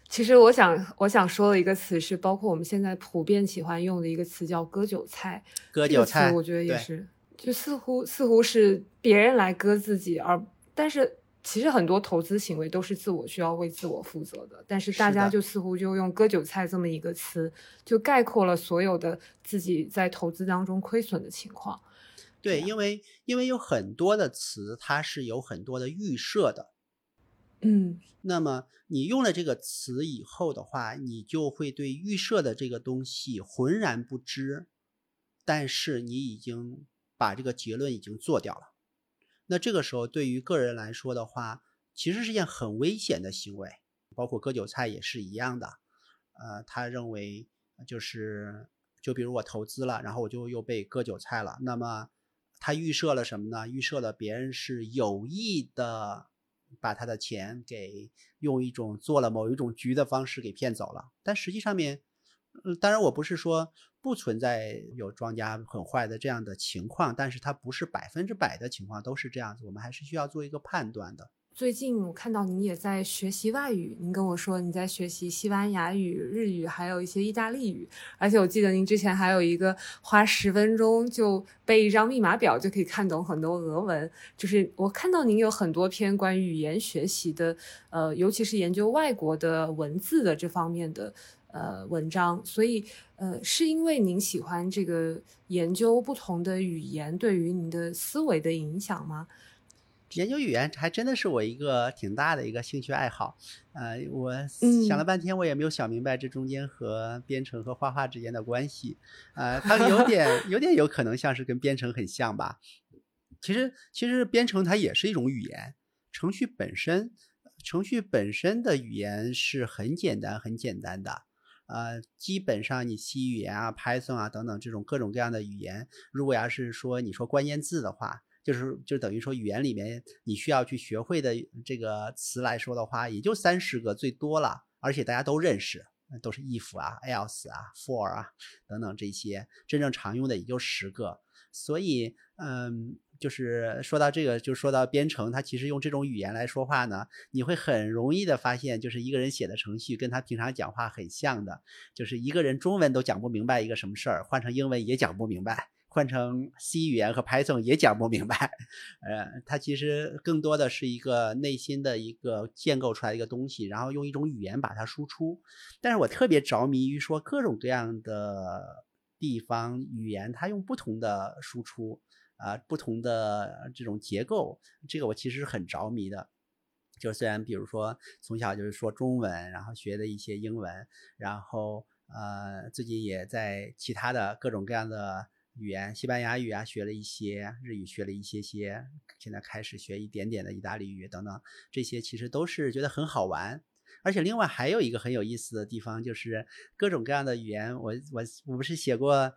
其实我想我想说的一个词是，包括我们现在普遍喜欢用的一个词叫割韭菜。割韭菜，我觉得也是。就似乎似乎是别人来割自己，而但是其实很多投资行为都是自我需要为自我负责的，但是大家就似乎就用割韭菜这么一个词，就概括了所有的自己在投资当中亏损的情况。对，因为因为有很多的词，它是有很多的预设的。嗯，那么你用了这个词以后的话，你就会对预设的这个东西浑然不知，但是你已经把这个结论已经做掉了。那这个时候对于个人来说的话，其实是件很危险的行为，包括割韭菜也是一样的。呃，他认为就是就比如我投资了，然后我就又被割韭菜了，那么他预设了什么呢？预设了别人是有意的。把他的钱给用一种做了某一种局的方式给骗走了，但实际上面，嗯，当然我不是说不存在有庄家很坏的这样的情况，但是它不是百分之百的情况都是这样子，我们还是需要做一个判断的。最近我看到您也在学习外语，您跟我说你在学习西班牙语、日语，还有一些意大利语。而且我记得您之前还有一个花十分钟就背一张密码表就可以看懂很多俄文。就是我看到您有很多篇关于语言学习的，呃，尤其是研究外国的文字的这方面的呃文章。所以呃，是因为您喜欢这个研究不同的语言对于您的思维的影响吗？研究语言还真的是我一个挺大的一个兴趣爱好，呃，我想了半天，我也没有想明白这中间和编程和画画之间的关系，呃，它有 点有点有可能像是跟编程很像吧。其实其实编程它也是一种语言，程序本身程序本身的语言是很简单很简单的，呃，基本上你 C 语言啊、Python 啊等等这种各种各样的语言，如果要是说你说关键字的话。就是就等于说语言里面你需要去学会的这个词来说的话，也就三十个最多了，而且大家都认识，都是 if 啊、else 啊、for 啊等等这些真正常用的也就十个。所以，嗯，就是说到这个，就说到编程，它其实用这种语言来说话呢，你会很容易的发现，就是一个人写的程序跟他平常讲话很像的，就是一个人中文都讲不明白一个什么事儿，换成英文也讲不明白。换成 C 语言和 Python 也讲不明白，呃，它其实更多的是一个内心的一个建构出来一个东西，然后用一种语言把它输出。但是我特别着迷于说各种各样的地方语言，它用不同的输出啊，不同的这种结构，这个我其实是很着迷的。就虽然比如说从小就是说中文，然后学的一些英文，然后呃，自己也在其他的各种各样的。语言，西班牙语啊，学了一些日语，学了一些些，现在开始学一点点的意大利语等等，这些其实都是觉得很好玩。而且另外还有一个很有意思的地方，就是各种各样的语言，我我我不是写过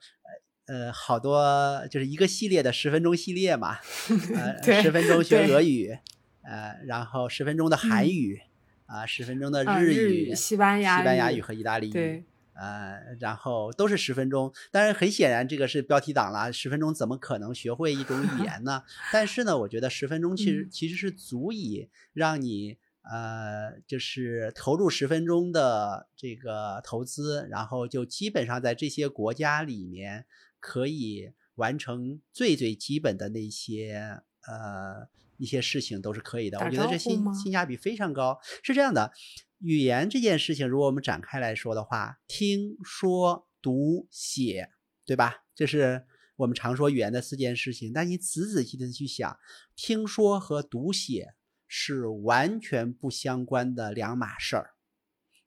呃呃好多，就是一个系列的十分钟系列嘛，呃十分钟学俄语，呃然后十分钟的韩语，啊十分钟的日语、西班牙西班牙语和意大利语。呃，然后都是十分钟，当然很显然这个是标题党啦。十分钟怎么可能学会一种语言呢？但是呢，我觉得十分钟其实其实是足以让你呃，就是投入十分钟的这个投资，然后就基本上在这些国家里面可以完成最最基本的那些呃一些事情都是可以的。我觉得这性性价比非常高。是这样的。语言这件事情，如果我们展开来说的话，听说读写，对吧？这是我们常说语言的四件事情。但你仔仔细细的去想，听说和读写是完全不相关的两码事儿。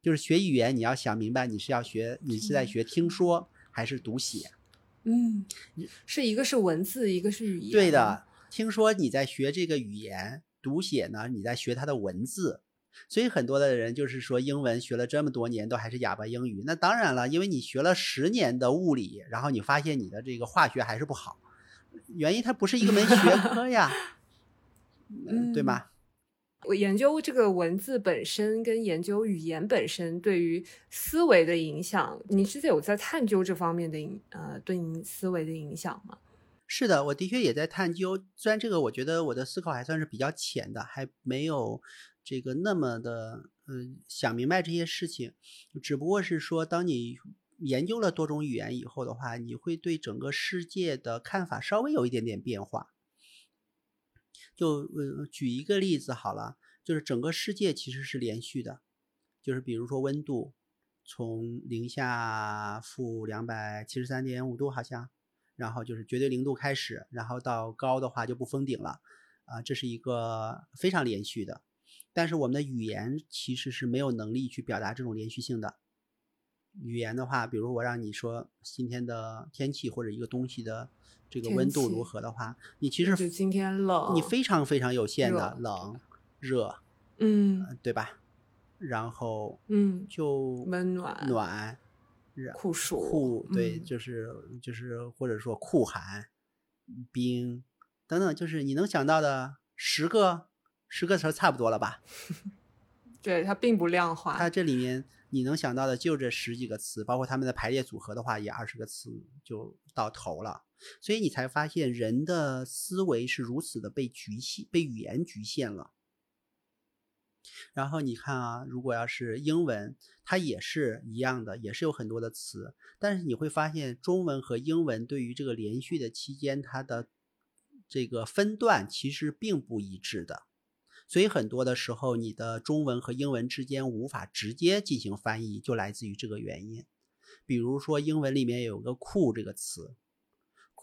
就是学语言，你要想明白，你是要学，你是在学听说还是读写？嗯，是一个是文字，一个是语言。对的，听说你在学这个语言，读写呢，你在学它的文字。所以很多的人就是说，英文学了这么多年都还是哑巴英语。那当然了，因为你学了十年的物理，然后你发现你的这个化学还是不好，原因它不是一个门学科呀，嗯，对吗？我研究这个文字本身跟研究语言本身对于思维的影响，你是有在探究这方面的影呃对你思维的影响吗？是的，我的确也在探究。虽然这个我觉得我的思考还算是比较浅的，还没有。这个那么的，嗯，想明白这些事情，只不过是说，当你研究了多种语言以后的话，你会对整个世界的看法稍微有一点点变化。就呃，举一个例子好了，就是整个世界其实是连续的，就是比如说温度从零下负两百七十三点五度好像，然后就是绝对零度开始，然后到高的话就不封顶了，啊，这是一个非常连续的。但是我们的语言其实是没有能力去表达这种连续性的。语言的话，比如我让你说今天的天气或者一个东西的这个温度如何的话，你其实就今天冷，你非常非常有限的冷、热，嗯，对吧？然后嗯，就温暖、暖、酷暑、酷，对，就是就是或者说酷寒、冰等等，就是你能想到的十个十个词差不多了吧？对，它并不量化，它这里面。你能想到的就这十几个词，包括它们的排列组合的话，也二十个词就到头了。所以你才发现人的思维是如此的被局限，被语言局限了。然后你看啊，如果要是英文，它也是一样的，也是有很多的词，但是你会发现中文和英文对于这个连续的期间，它的这个分段其实并不一致的。所以很多的时候，你的中文和英文之间无法直接进行翻译，就来自于这个原因。比如说，英文里面有个 “cool” 这个词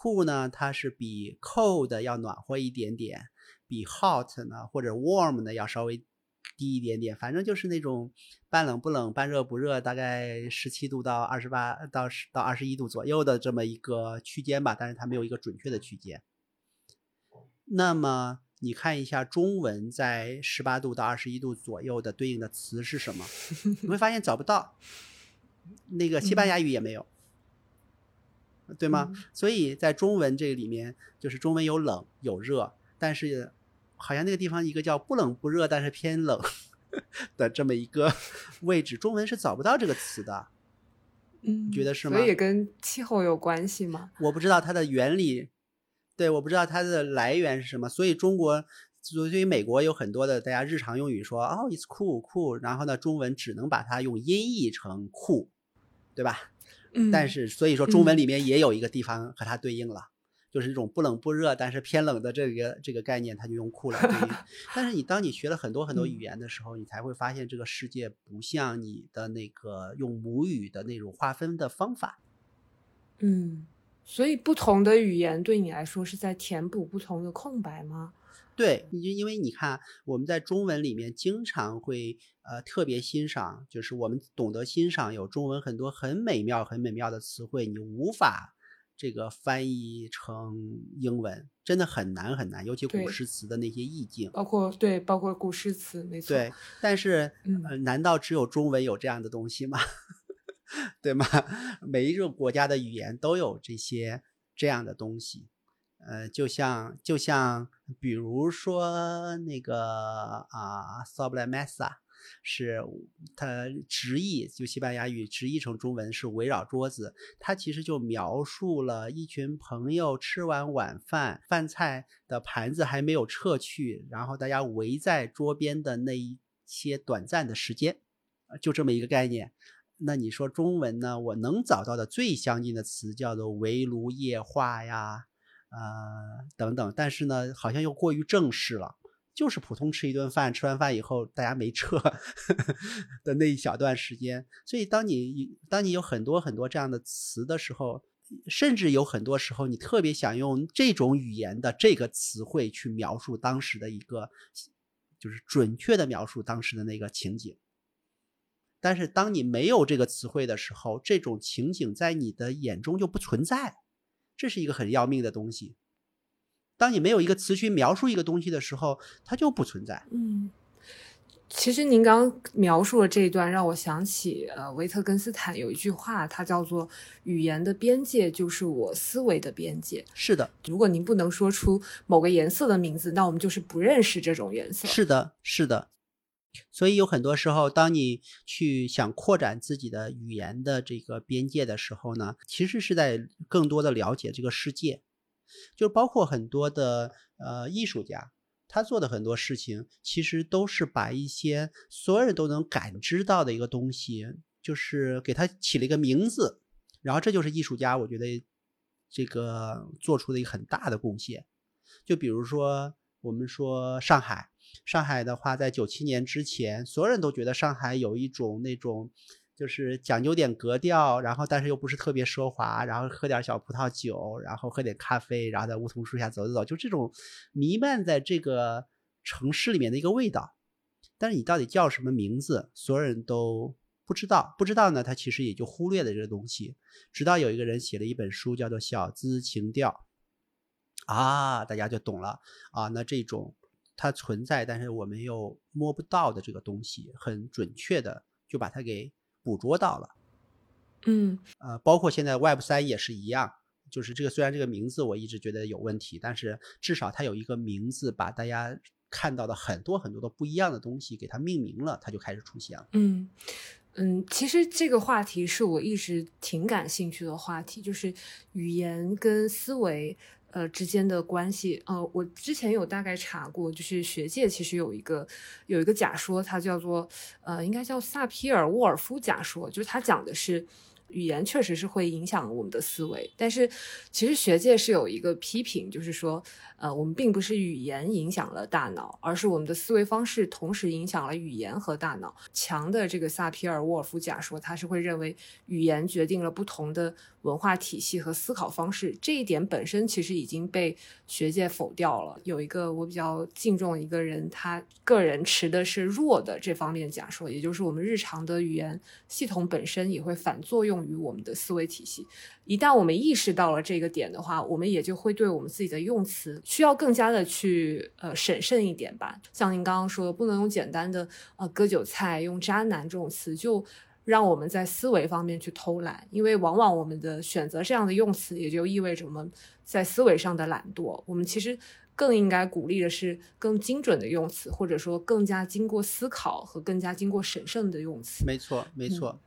，“cool” 呢，它是比 “cold” 要暖和一点点，比 “hot” 呢或者 “warm” 呢要稍微低一点点，反正就是那种半冷不冷、半热不热，大概十七度到二十八到十到二十一度左右的这么一个区间吧，但是它没有一个准确的区间。那么。你看一下中文在十八度到二十一度左右的对应的词是什么？你会发现找不到。那个西班牙语也没有，对吗？所以在中文这里面，就是中文有冷有热，但是好像那个地方一个叫不冷不热，但是偏冷 的这么一个位置，中文是找不到这个词的。嗯，觉得是吗？所以跟气候有关系吗？我不知道它的原理。对，我不知道它的来源是什么，所以中国，所以美国有很多的大家日常用语说哦，it's cool cool，然后呢，中文只能把它用音译成酷，对吧？嗯。但是所以说中文里面也有一个地方和它对应了，就是这种不冷不热，但是偏冷的这个这个概念，它就用酷来对应。但是你当你学了很多很多语言的时候，你才会发现这个世界不像你的那个用母语的那种划分的方法。嗯。所以，不同的语言对你来说是在填补不同的空白吗？对，就因为你看，我们在中文里面经常会呃特别欣赏，就是我们懂得欣赏有中文很多很美妙、很美妙的词汇，你无法这个翻译成英文，真的很难很难，尤其古诗词的那些意境，包括对，包括古诗词，没错。对，但是呃，难道只有中文有这样的东西吗？对吗？每一个国家的语言都有这些这样的东西，呃，就像就像比如说那个啊，sobremesa 是它直译，就西班牙语直译成中文是围绕桌子，它其实就描述了一群朋友吃完晚饭，饭菜的盘子还没有撤去，然后大家围在桌边的那一些短暂的时间，就这么一个概念。那你说中文呢？我能找到的最相近的词叫做围炉夜话呀，呃等等，但是呢，好像又过于正式了，就是普通吃一顿饭，吃完饭以后大家没撤 的那一小段时间。所以当你当你有很多很多这样的词的时候，甚至有很多时候你特别想用这种语言的这个词汇去描述当时的一个，就是准确的描述当时的那个情景。但是当你没有这个词汇的时候，这种情景在你的眼中就不存在，这是一个很要命的东西。当你没有一个词去描述一个东西的时候，它就不存在。嗯，其实您刚描述了这一段让我想起，呃，维特根斯坦有一句话，它叫做“语言的边界就是我思维的边界”。是的，如果您不能说出某个颜色的名字，那我们就是不认识这种颜色。是的，是的。所以有很多时候，当你去想扩展自己的语言的这个边界的时候呢，其实是在更多的了解这个世界。就包括很多的呃艺术家，他做的很多事情，其实都是把一些所有人都能感知到的一个东西，就是给他起了一个名字，然后这就是艺术家，我觉得这个做出的一个很大的贡献。就比如说，我们说上海，上海的话，在九七年之前，所有人都觉得上海有一种那种，就是讲究点格调，然后但是又不是特别奢华，然后喝点小葡萄酒，然后喝点咖啡，然后在梧桐树下走走走，就这种弥漫在这个城市里面的一个味道。但是你到底叫什么名字，所有人都不知道，不知道呢，他其实也就忽略了这个东西。直到有一个人写了一本书，叫做《小资情调》。啊，大家就懂了啊。那这种它存在，但是我们又摸不到的这个东西，很准确的就把它给捕捉到了。嗯，呃，包括现在 Web 三也是一样，就是这个虽然这个名字我一直觉得有问题，但是至少它有一个名字，把大家看到的很多很多的不一样的东西给它命名了，它就开始出现了。嗯嗯，其实这个话题是我一直挺感兴趣的话题，就是语言跟思维。呃，之间的关系，呃，我之前有大概查过，就是学界其实有一个有一个假说，它叫做呃，应该叫萨皮尔沃尔夫假说，就是它讲的是。语言确实是会影响我们的思维，但是其实学界是有一个批评，就是说，呃，我们并不是语言影响了大脑，而是我们的思维方式同时影响了语言和大脑。强的这个萨皮尔沃尔夫假说，他是会认为语言决定了不同的文化体系和思考方式，这一点本身其实已经被学界否掉了。有一个我比较敬重一个人，他个人持的是弱的这方面假说，也就是我们日常的语言系统本身也会反作用。于我们的思维体系，一旦我们意识到了这个点的话，我们也就会对我们自己的用词需要更加的去呃审慎一点吧。像您刚刚说的，不能用简单的呃割韭菜、用渣男这种词，就让我们在思维方面去偷懒，因为往往我们的选择这样的用词，也就意味着我们在思维上的懒惰。我们其实更应该鼓励的是更精准的用词，或者说更加经过思考和更加经过审慎的用词。没错，没错，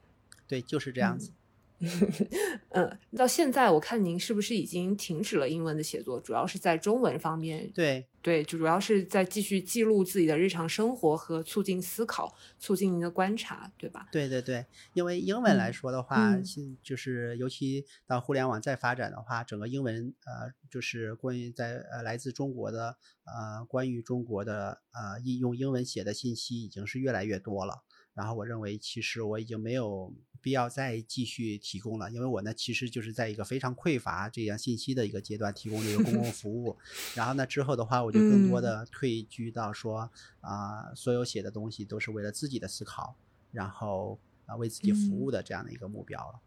对，就是这样子。嗯，到现在我看您是不是已经停止了英文的写作，主要是在中文方面。对对，就主要是在继续记录自己的日常生活和促进思考，促进您的观察，对吧？对对对，因为英文来说的话，就是尤其到互联网再发展的话，整个英文呃，就是关于在呃来自中国的呃关于中国的呃应用英文写的信息已经是越来越多了。然后我认为，其实我已经没有必要再继续提供了，因为我呢，其实就是在一个非常匮乏这样信息的一个阶段提供这个公共服务。然后呢，之后的话，我就更多的退居到说啊，所有写的东西都是为了自己的思考，然后啊为自己服务的这样的一个目标了。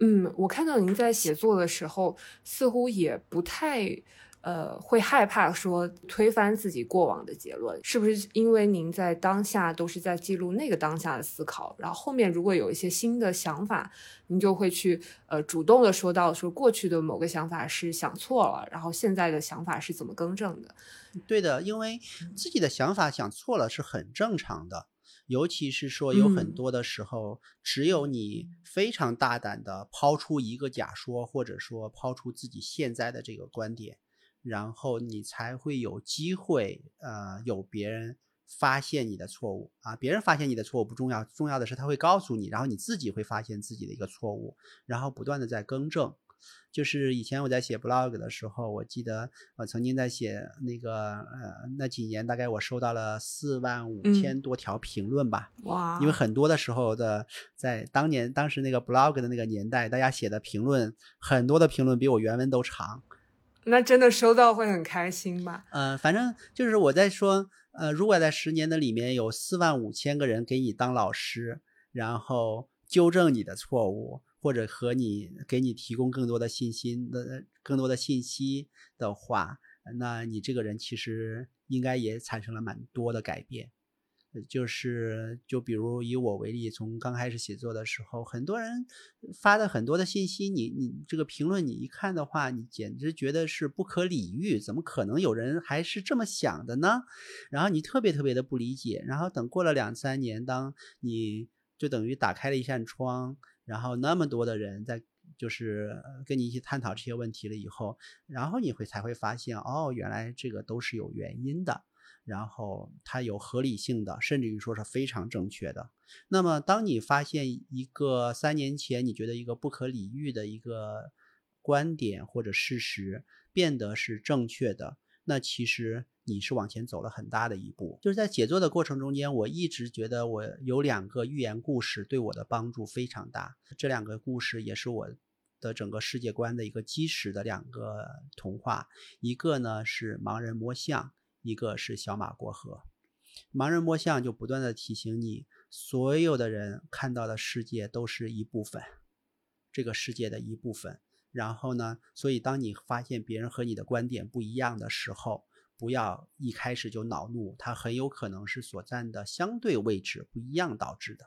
嗯，我看到您在写作的时候，似乎也不太。呃，会害怕说推翻自己过往的结论，是不是因为您在当下都是在记录那个当下的思考，然后后面如果有一些新的想法，您就会去呃主动的说到说过去的某个想法是想错了，然后现在的想法是怎么更正的？对的，因为自己的想法想错了是很正常的，尤其是说有很多的时候，只有你非常大胆的抛出一个假说，或者说抛出自己现在的这个观点。然后你才会有机会，呃，有别人发现你的错误啊。别人发现你的错误不重要，重要的是他会告诉你，然后你自己会发现自己的一个错误，然后不断的在更正。就是以前我在写 blog 的时候，我记得我曾经在写那个呃那几年，大概我收到了四万五千多条评论吧。哇！因为很多的时候的在当年当时那个 blog 的那个年代，大家写的评论很多的评论比我原文都长。那真的收到会很开心吧？呃，反正就是我在说，呃，如果在十年的里面有四万五千个人给你当老师，然后纠正你的错误，或者和你给你提供更多的信心的更多的信息的话，那你这个人其实应该也产生了蛮多的改变。就是，就比如以我为例，从刚开始写作的时候，很多人发的很多的信息，你你这个评论你一看的话，你简直觉得是不可理喻，怎么可能有人还是这么想的呢？然后你特别特别的不理解，然后等过了两三年，当你就等于打开了一扇窗，然后那么多的人在就是跟你一起探讨这些问题了以后，然后你会才会发现，哦，原来这个都是有原因的。然后它有合理性的，甚至于说是非常正确的。那么，当你发现一个三年前你觉得一个不可理喻的一个观点或者事实变得是正确的，那其实你是往前走了很大的一步。就是在写作的过程中间，我一直觉得我有两个寓言故事对我的帮助非常大。这两个故事也是我的整个世界观的一个基石的两个童话。一个呢是盲人摸象。一个是小马过河，盲人摸象就不断的提醒你，所有的人看到的世界都是一部分，这个世界的一部分。然后呢，所以当你发现别人和你的观点不一样的时候，不要一开始就恼怒，它很有可能是所占的相对位置不一样导致的。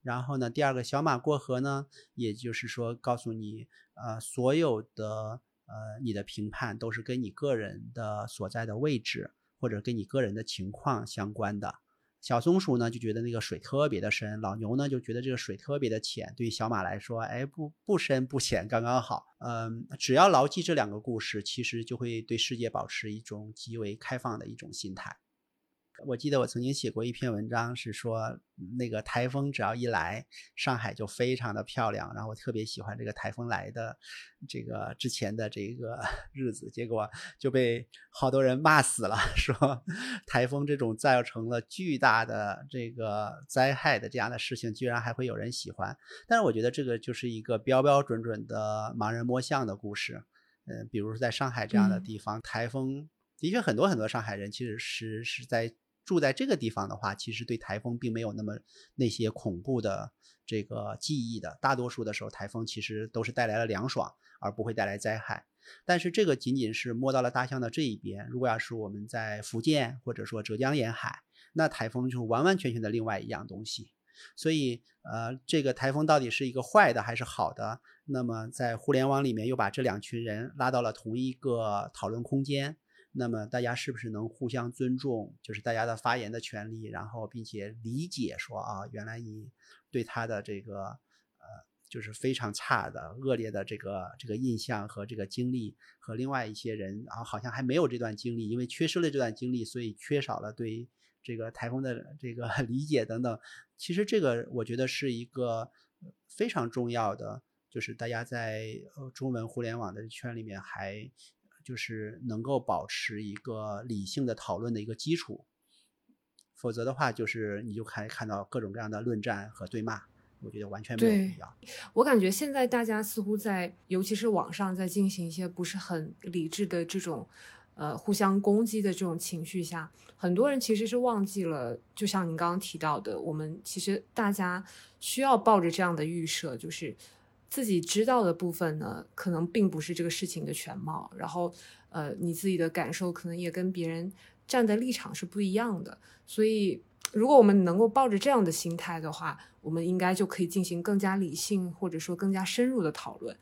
然后呢，第二个小马过河呢，也就是说告诉你，呃，所有的呃你的评判都是跟你个人的所在的位置。或者跟你个人的情况相关的，小松鼠呢就觉得那个水特别的深，老牛呢就觉得这个水特别的浅。对于小马来说，哎，不不深不浅，刚刚好。嗯，只要牢记这两个故事，其实就会对世界保持一种极为开放的一种心态。我记得我曾经写过一篇文章，是说那个台风只要一来，上海就非常的漂亮。然后我特别喜欢这个台风来的这个之前的这个 日子，结果就被好多人骂死了，说台风这种造成了巨大的这个灾害的这样的事情，居然还会有人喜欢。但是我觉得这个就是一个标标准准的盲人摸象的故事。嗯，比如说在上海这样的地方，台风的确很多很多上海人其实是是在。住在这个地方的话，其实对台风并没有那么那些恐怖的这个记忆的。大多数的时候，台风其实都是带来了凉爽，而不会带来灾害。但是这个仅仅是摸到了大象的这一边。如果要是我们在福建或者说浙江沿海，那台风就是完完全全的另外一样东西。所以，呃，这个台风到底是一个坏的还是好的？那么在互联网里面又把这两群人拉到了同一个讨论空间。那么大家是不是能互相尊重，就是大家的发言的权利，然后并且理解说啊，原来你对他的这个呃，就是非常差的、恶劣的这个这个印象和这个经历，和另外一些人啊，好像还没有这段经历，因为缺失了这段经历，所以缺少了对这个台风的这个理解等等。其实这个我觉得是一个非常重要的，就是大家在呃中文互联网的圈里面还。就是能够保持一个理性的讨论的一个基础，否则的话，就是你就看看到各种各样的论战和对骂，我觉得完全没有必要。我感觉现在大家似乎在，尤其是网上，在进行一些不是很理智的这种，呃，互相攻击的这种情绪下，很多人其实是忘记了，就像您刚刚提到的，我们其实大家需要抱着这样的预设，就是。自己知道的部分呢，可能并不是这个事情的全貌。然后，呃，你自己的感受可能也跟别人站的立场是不一样的。所以，如果我们能够抱着这样的心态的话，我们应该就可以进行更加理性或者说更加深入的讨论。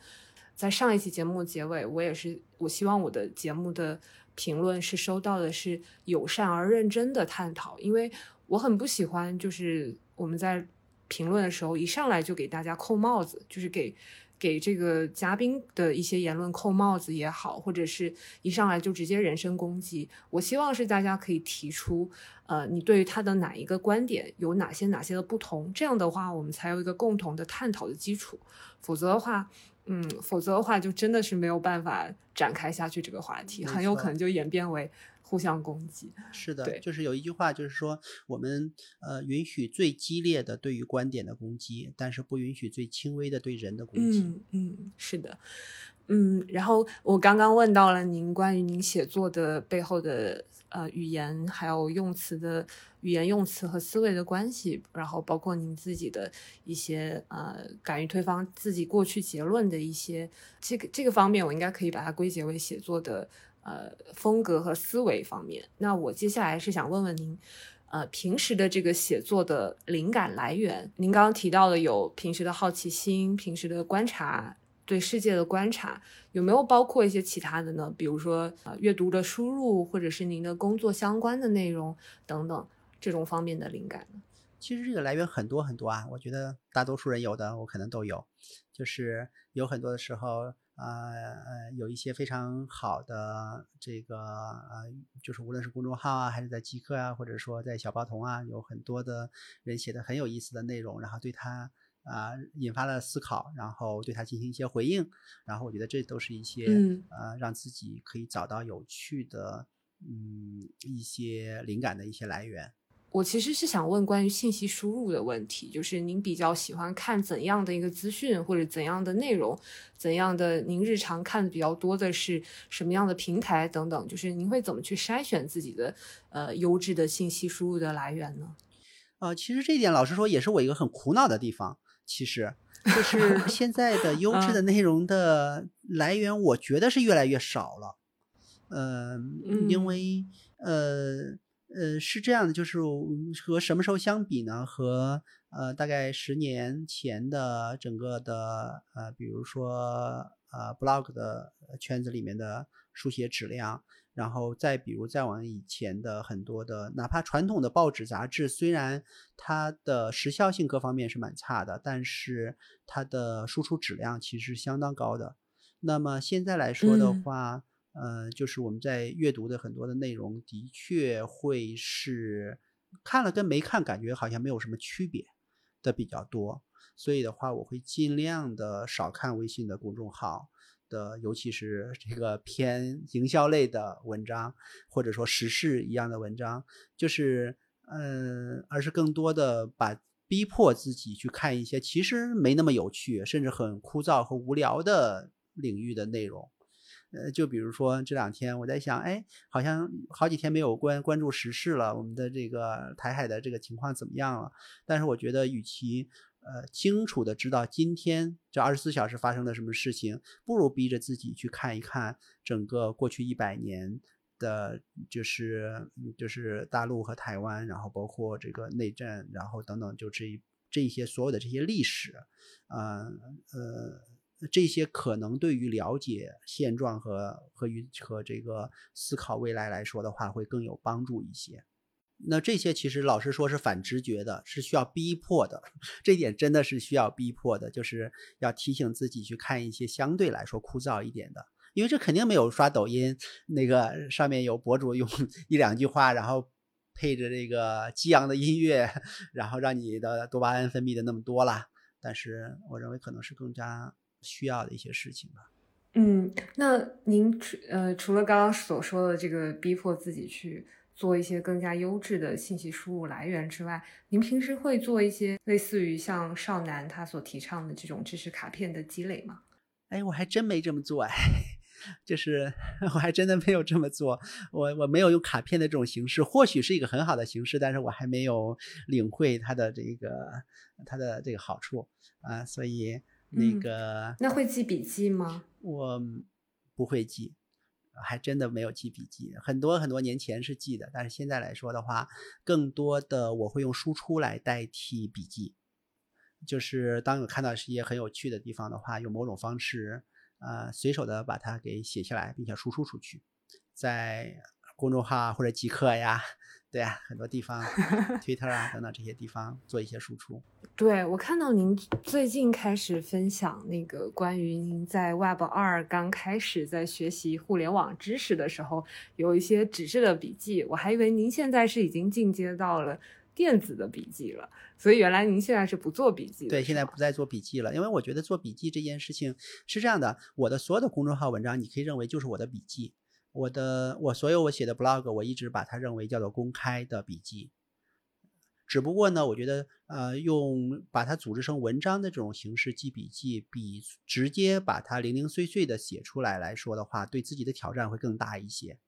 在上一期节目结尾，我也是，我希望我的节目的评论是收到的是友善而认真的探讨，因为我很不喜欢就是我们在。评论的时候，一上来就给大家扣帽子，就是给给这个嘉宾的一些言论扣帽子也好，或者是一上来就直接人身攻击。我希望是大家可以提出，呃，你对于他的哪一个观点有哪些哪些的不同，这样的话我们才有一个共同的探讨的基础。否则的话，嗯，否则的话就真的是没有办法展开下去这个话题，很有可能就演变为。互相攻击是的，就是有一句话，就是说我们呃允许最激烈的对于观点的攻击，但是不允许最轻微的对人的攻击。嗯嗯，是的，嗯。然后我刚刚问到了您关于您写作的背后的呃语言，还有用词的语言用词和思维的关系，然后包括您自己的一些呃敢于推翻自己过去结论的一些这个这个方面，我应该可以把它归结为写作的。呃，风格和思维方面，那我接下来是想问问您，呃，平时的这个写作的灵感来源，您刚刚提到的有平时的好奇心、平时的观察、对世界的观察，有没有包括一些其他的呢？比如说呃，阅读的输入，或者是您的工作相关的内容等等这种方面的灵感呢？其实这个来源很多很多啊，我觉得大多数人有的，我可能都有，就是有很多的时候。呃有一些非常好的这个呃，就是无论是公众号啊，还是在极客啊，或者说在小报童啊，有很多的人写的很有意思的内容，然后对他啊引发了思考，然后对他进行一些回应，然后我觉得这都是一些呃让自己可以找到有趣的嗯一些灵感的一些来源。我其实是想问关于信息输入的问题，就是您比较喜欢看怎样的一个资讯，或者怎样的内容，怎样的您日常看的比较多的是什么样的平台等等，就是您会怎么去筛选自己的呃优质的信息输入的来源呢？呃，其实这一点老实说也是我一个很苦恼的地方，其实就是 现在的优质的内容的来源，我觉得是越来越少了，呃，因为呃。呃，是这样的，就是和什么时候相比呢？和呃，大概十年前的整个的呃，比如说呃，blog 的圈子里面的书写质量，然后再比如再往以前的很多的，哪怕传统的报纸杂志，虽然它的时效性各方面是蛮差的，但是它的输出质量其实相当高的。那么现在来说的话。呃，就是我们在阅读的很多的内容，的确会是看了跟没看，感觉好像没有什么区别的比较多。所以的话，我会尽量的少看微信的公众号的，尤其是这个偏营销类的文章，或者说时事一样的文章，就是嗯，而是更多的把逼迫自己去看一些其实没那么有趣，甚至很枯燥和无聊的领域的内容。呃，就比如说这两天我在想，哎，好像好几天没有关关注时事了，我们的这个台海的这个情况怎么样了？但是我觉得，与其呃清楚的知道今天这二十四小时发生了什么事情，不如逼着自己去看一看整个过去一百年的，就是就是大陆和台湾，然后包括这个内战，然后等等，就这这些所有的这些历史，啊呃。这些可能对于了解现状和和与和这个思考未来来说的话，会更有帮助一些。那这些其实老实说是反直觉的，是需要逼迫的。这点真的是需要逼迫的，就是要提醒自己去看一些相对来说枯燥一点的，因为这肯定没有刷抖音那个上面有博主用一两句话，然后配着这个激昂的音乐，然后让你的多巴胺分泌的那么多啦。但是我认为可能是更加。需要的一些事情吧。嗯，那您除呃除了刚刚所说的这个逼迫自己去做一些更加优质的信息输入来源之外，您平时会做一些类似于像少男他所提倡的这种知识卡片的积累吗？哎，我还真没这么做哎，就是 我还真的没有这么做。我我没有用卡片的这种形式，或许是一个很好的形式，但是我还没有领会它的这个它的这个好处啊，所以。那个，那会记笔记吗？我不会记，还真的没有记笔记。很多很多年前是记的，但是现在来说的话，更多的我会用输出来代替笔记。就是当有看到一些很有趣的地方的话，用某种方式，呃，随手的把它给写下来，并且输出出去，在公众号或者极客呀。对啊，很多地方，Twitter 啊等等这些地方做一些输出。对我看到您最近开始分享那个关于您在 Web 二刚开始在学习互联网知识的时候，有一些纸质的笔记，我还以为您现在是已经进阶到了电子的笔记了。所以原来您现在是不做笔记？对，现在不再做笔记了，因为我觉得做笔记这件事情是这样的，我的所有的公众号文章，你可以认为就是我的笔记。我的我所有我写的 blog，我一直把它认为叫做公开的笔记。只不过呢，我觉得呃，用把它组织成文章的这种形式记笔记，比直接把它零零碎碎的写出来来说的话，对自己的挑战会更大一些。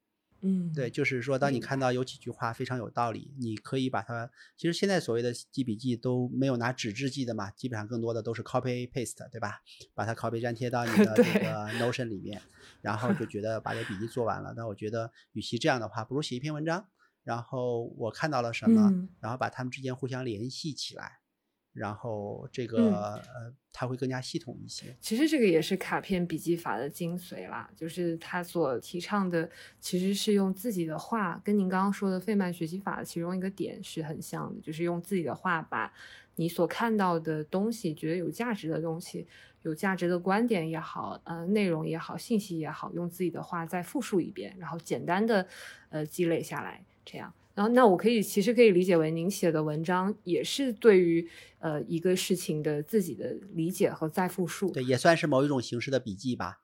嗯，对，就是说，当你看到有几句话非常有道理，你可以把它。其实现在所谓的记笔记都没有拿纸质记的嘛，基本上更多的都是 copy paste，对吧？把它 copy 粘贴到你的这个 Notion 里面，然后就觉得把这笔记做完了。那我觉得，与其这样的话，不如写一篇文章，然后我看到了什么，然后把它们之间互相联系起来，然后这个、嗯呃，它会更加系统一些。其实这个也是卡片笔记法的精髓啦，就是他所提倡的其实是用自己的话，跟您刚刚说的费曼学习法的其中一个点是很像的，就是用自己的话把你所看到的东西，觉得有价值的东西，有价值的观点也好，呃，内容也好，信息也好，用自己的话再复述一遍，然后简单的呃积累下来，这样。然后，那我可以其实可以理解为您写的文章也是对于呃一个事情的自己的理解和再复述。对，也算是某一种形式的笔记吧。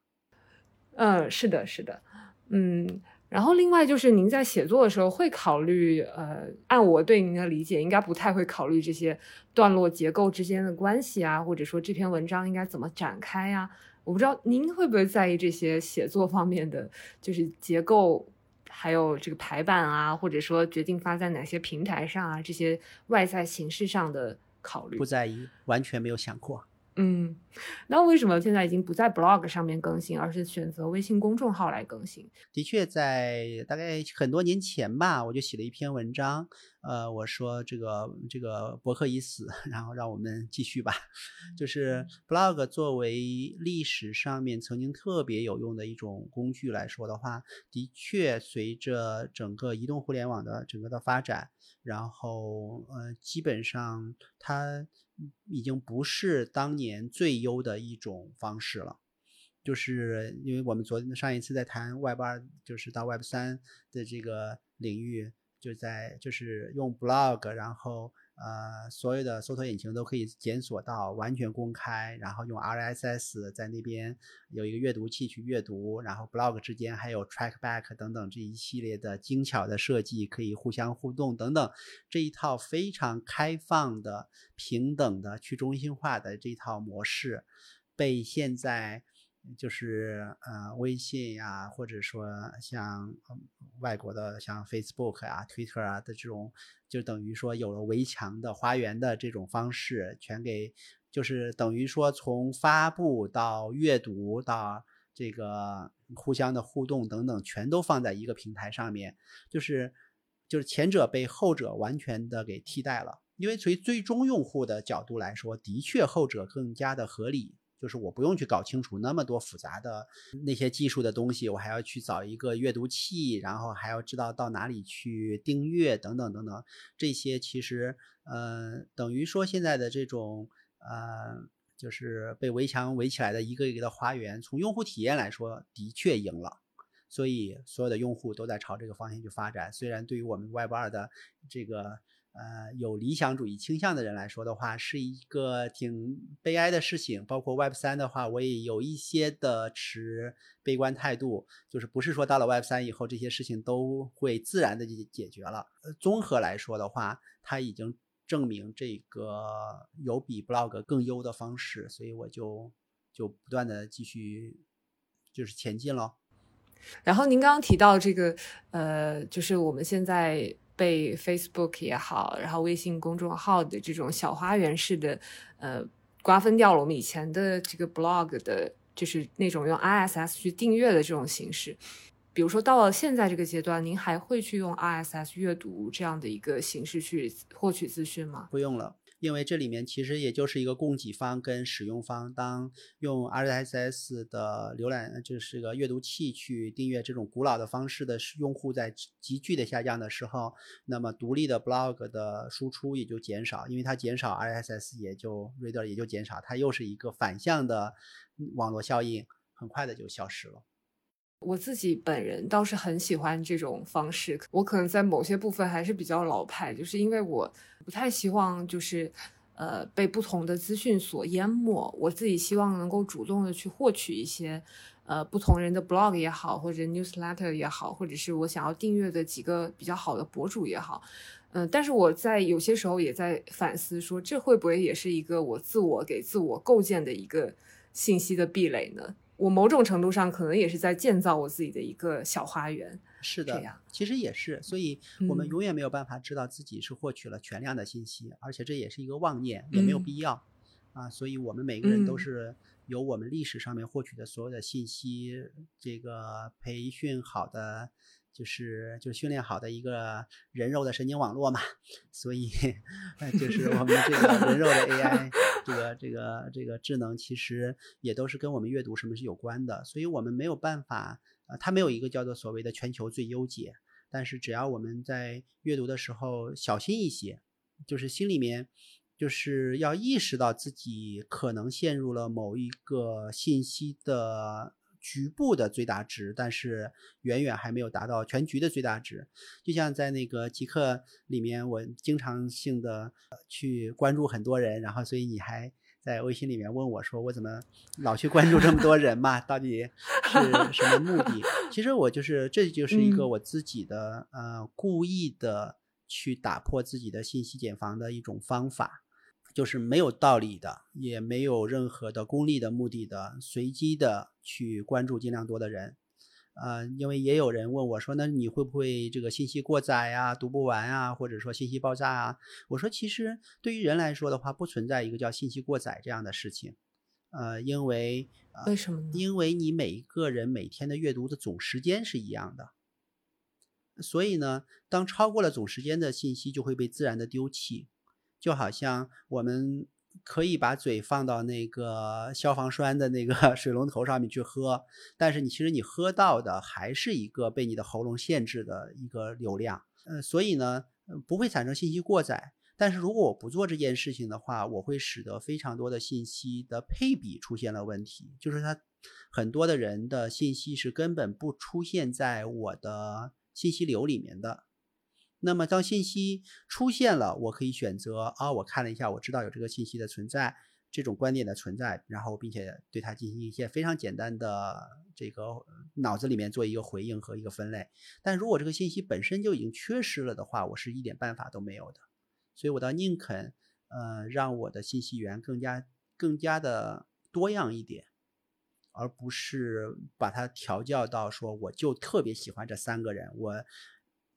嗯，是的，是的，嗯。然后另外就是您在写作的时候会考虑，呃，按我对您的理解，应该不太会考虑这些段落结构之间的关系啊，或者说这篇文章应该怎么展开呀、我不知道您会不会在意这些写作方面的，就是结构，还有这个排版啊，或者说决定发在哪些平台上啊，这些外在形式上的考虑不。在意，完全没有想过。嗯，那为什么现在已经不在 blog 上面更新，而是选择微信公众号来更新？的确，在大概很多年前吧，我就写了一篇文章，呃，我说这个这个博客已死，然后让我们继续吧。就是 blog 作为历史上面曾经特别有用的一种工具来说的话，的确随着整个移动互联网的整个的发展，然后呃，基本上它已经不是当年最优的一种方式了。就是因为我们昨天上一次在谈 Web 二，就是到 Web 三的这个领域，就在就是用 blog，然后呃所有的搜索引擎都可以检索到，完全公开，然后用 RSS 在那边有一个阅读器去阅读，然后 blog 之间还有 trackback 等等这一系列的精巧的设计，可以互相互动等等，这一套非常开放的、平等的、去中心化的这套模式，被现在。就是呃，微信呀、或者说像、外国的像 Facebook 啊、Twitter 啊的这种，就等于说有了围墙的花园的这种方式，全给就是等于说从发布到阅读到这个互相的互动等等，全都放在一个平台上面，就是就是前者被后者完全的给替代了。因为从最终用户的角度来说，的确后者更加的合理。就是我不用去搞清楚那么多复杂的那些技术的东西，我还要去找一个阅读器，然后还要知道到哪里去订阅等等等等，这些其实呃等于说现在的这种呃就是被围墙围起来的一个一个的花园，从用户体验来说的确赢了。所以所有的用户都在朝这个方向去发展。虽然对于我们 Web 二的这个呃有理想主义倾向的人来说的话，是一个挺悲哀的事情。包括 Web 三的话，我也有一些的持悲观态度，就是不是说到了 Web 三以后这些事情都会自然的解解决了。呃，综合来说的话，它已经证明这个有比 Blog 更优的方式，所以我就就不断的继续就是前进咯。然后您刚刚提到这个，呃，就是我们现在被 Facebook 也好，然后微信公众号的这种小花园式的，呃，瓜分掉了我们以前的这个 blog 的，就是那种用 RSS 去订阅的这种形式。比如说到了现在这个阶段，您还会去用 RSS 阅读这样的一个形式去获取资讯吗？不用了。因为这里面其实也就是一个供给方跟使用方，当用 RSS 的浏览就是个阅读器去订阅这种古老的方式的用户在急剧的下降的时候，那么独立的 blog 的输出也就减少，因为它减少 RSS 也就 reader 也就减少，它又是一个反向的网络效应，很快的就消失了。我自己本人倒是很喜欢这种方式，我可能在某些部分还是比较老派，就是因为我不太希望就是呃被不同的资讯所淹没，我自己希望能够主动的去获取一些呃不同人的 blog 也好，或者 newsletter 也好，或者是我想要订阅的几个比较好的博主也好，嗯、但是我在有些时候也在反思说，这会不会也是一个我自我给自我构建的一个信息的壁垒呢？我某种程度上可能也是在建造我自己的一个小花园。是的其实也是，所以我们嗯永远没有办法知道自己是获取了全量的信息，而且这也是一个妄念，也没有嗯必要、啊。所以我们每个人都嗯是由我们历史上面获取的所有的信息，这个培训好的。就是就训练好的一个人肉的神经网络嘛，所以就是我们这个人肉的 AI，这个这个这个智能其实也都是跟我们阅读什么是有关的，所以我们没有办法，呃，它没有一个叫做所谓的全球最优解，但是只要我们在阅读的时候小心一些，就是心里面。就是要意识到自己可能陷入了某一个信息的局部的最大值，但是远远还没有达到全局的最大值。就像在那个极客里面，我经常性的去关注很多人，然后所以你还在微信里面问我说，我怎么老去关注这么多人嘛？到底是什么目的？其实我就是这就是一个我自己的呃故意的去打破自己的信息茧房的一种方法。就是没有道理的，也没有任何的功利的目的的，随机的去关注尽量多的人，呃，因为也有人问我说，那你会不会这个信息过载啊，读不完啊，或者说信息爆炸啊？我说，其实对于人来说的话，不存在一个叫信息过载这样的事情，呃，因为为什么呢？因为你每一个人每天的阅读的总时间是一样的，所以呢，当超过了总时间的信息就会被自然的丢弃。就好像我们可以把嘴放到那个消防栓的那个 水龙头上面去喝，但是你其实你喝到的还是一个被你的喉咙限制的一个流量，呃，所以呢，不会产生信息过载。但是如果我不做这件事情的话，我会使得非常多的信息的配比出现了问题，就是它很多的人的信息是根本不出现在我的信息流里面的。那么，当信息出现了，我可以选择啊，我看了一下，我知道有这个信息的存在，这种观点的存在，然后并且对它进行一些非常简单的这个脑子里面做一个回应和一个分类。但如果这个信息本身就已经缺失了的话，我是一点办法都没有的。所以我倒宁肯呃让我的信息源更加更加的多样一点，而不是把它调教到说我就特别喜欢这三个人，我。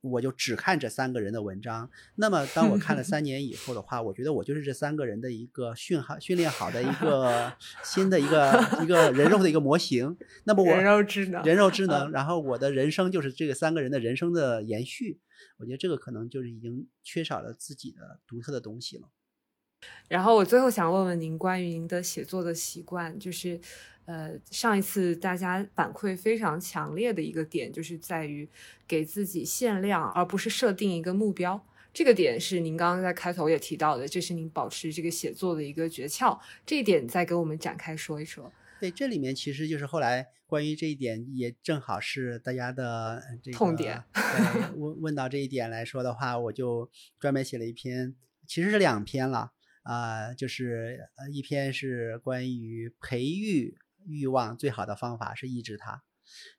我就只看这三个人的文章。那么，当我看了 三年以后的话，我觉得我就是这三个人的一个训好、训练好的一个 新的一个一个人肉的一个模型。那么，我人肉智能，人肉智能，然后我的人生就是这个三个人的人生的延续。我觉得这个可能就是已经缺少了自己的独特的东西了。然后，我最后想问问您关于您的写作的习惯，就是。呃，上一次大家反馈非常强烈的一个点，就是在于给自己限量，而不是设定一个目标。这个点是您刚刚在开头也提到的，这是您保持这个写作的一个诀窍。这一点再给我们展开说一说。对，这里面其实就是后来关于这一点，也正好是大家的这个痛点。问问到这一点来说的话，我就专门写了一篇，其实是两篇了啊，就是呃，一篇是关于培育。欲望最好的方法是抑制它，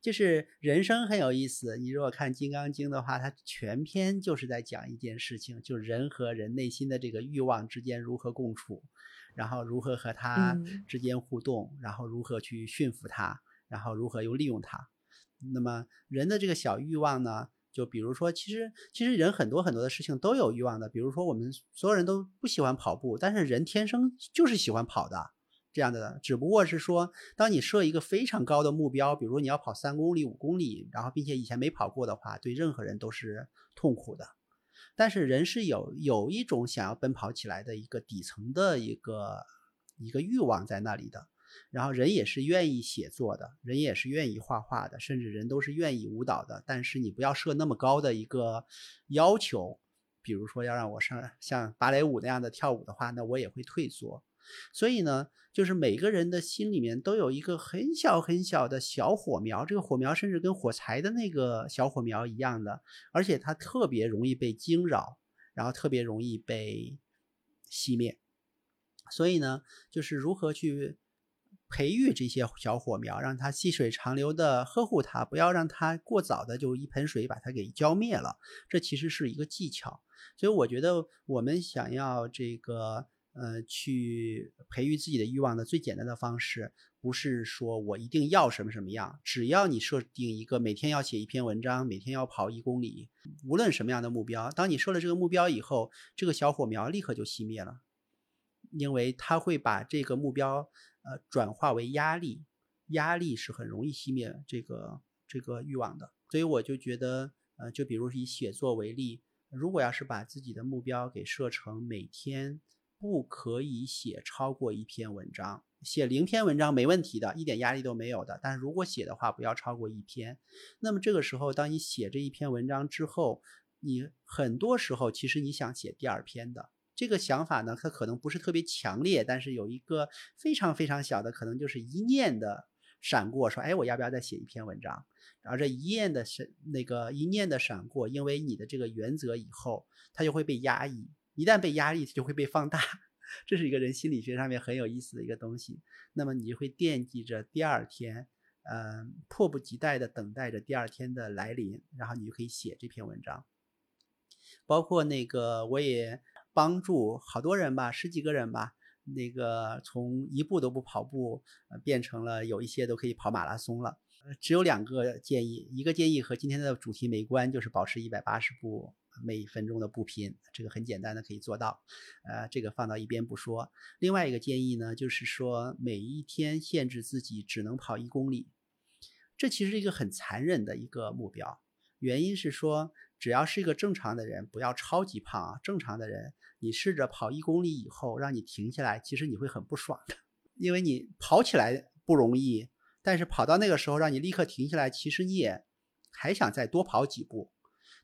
就是人生很有意思。你如果看《金刚经》的话，它全篇就是在讲一件事情，就人和人内心的这个欲望之间如何共处，然后如何和它之间互动，然后如何去驯服它，然后如何又利用它。那么人的这个小欲望呢，就比如说，其实其实人很多很多的事情都有欲望的。比如说，我们所有人都不喜欢跑步，但是人天生就是喜欢跑的。这样的，只不过是说，当你设一个非常高的目标，比如你要跑三公里、五公里，然后并且以前没跑过的话，对任何人都是痛苦的。但是人是有有一种想要奔跑起来的一个底层的一个一个欲望在那里的。然后人也是愿意写作的，人也是愿意画画的，甚至人都是愿意舞蹈的。但是你不要设那么高的一个要求，比如说要让我上像芭蕾舞那样的跳舞的话，那我也会退缩。所以呢。就是每个人的心里面都有一个很小很小的小火苗，这个火苗甚至跟火柴的那个小火苗一样的，而且它特别容易被惊扰，然后特别容易被熄灭。所以呢，就是如何去培育这些小火苗，让它细水长流的呵护它，不要让它过早的就一盆水把它给浇灭了。这其实是一个技巧。所以我觉得我们想要这个。呃，去培育自己的欲望的最简单的方式，不是说我一定要什么什么样，只要你设定一个每天要写一篇文章，每天要跑一公里，无论什么样的目标，当你设了这个目标以后，这个小火苗立刻就熄灭了，因为它会把这个目标呃转化为压力，压力是很容易熄灭这个这个欲望的。所以我就觉得，呃，就比如以写作为例，如果要是把自己的目标给设成每天不可以写超过一篇文章，写零篇文章没问题的，一点压力都没有的。但是如果写的话，不要超过一篇。那么这个时候，当你写这一篇文章之后，你很多时候其实你想写第二篇的。这个想法呢，它可能不是特别强烈，但是有一个非常非常小的，可能就是一念的闪过，说，哎，我要不要再写一篇文章？然后这一念的闪，那个一念的闪过，因为你的这个原则以后，它就会被压抑，一旦被压抑，它就会被放大。这是一个人心理学上面很有意思的一个东西。那么你就会惦记着第二天，嗯，迫不及待的等待着第二天的来临，然后你就可以写这篇文章。包括那个，我也。帮助好多人吧，十几个人吧，那个从一步都不跑步，变成了有一些都可以跑马拉松了。只有两个建议，一个建议和今天的主题没关，就是保持一百八十步每一分钟的步频，这个很简单的可以做到，呃，这个放到一边不说。另外一个建议呢，就是说每一天限制自己只能跑一公里，这其实是一个很残忍的一个目标。原因是说。只要是一个正常的人，不要超级胖啊！正常的人，你试着跑一公里以后，让你停下来，其实你会很不爽的，因为你跑起来不容易，但是跑到那个时候让你立刻停下来，其实你也还想再多跑几步。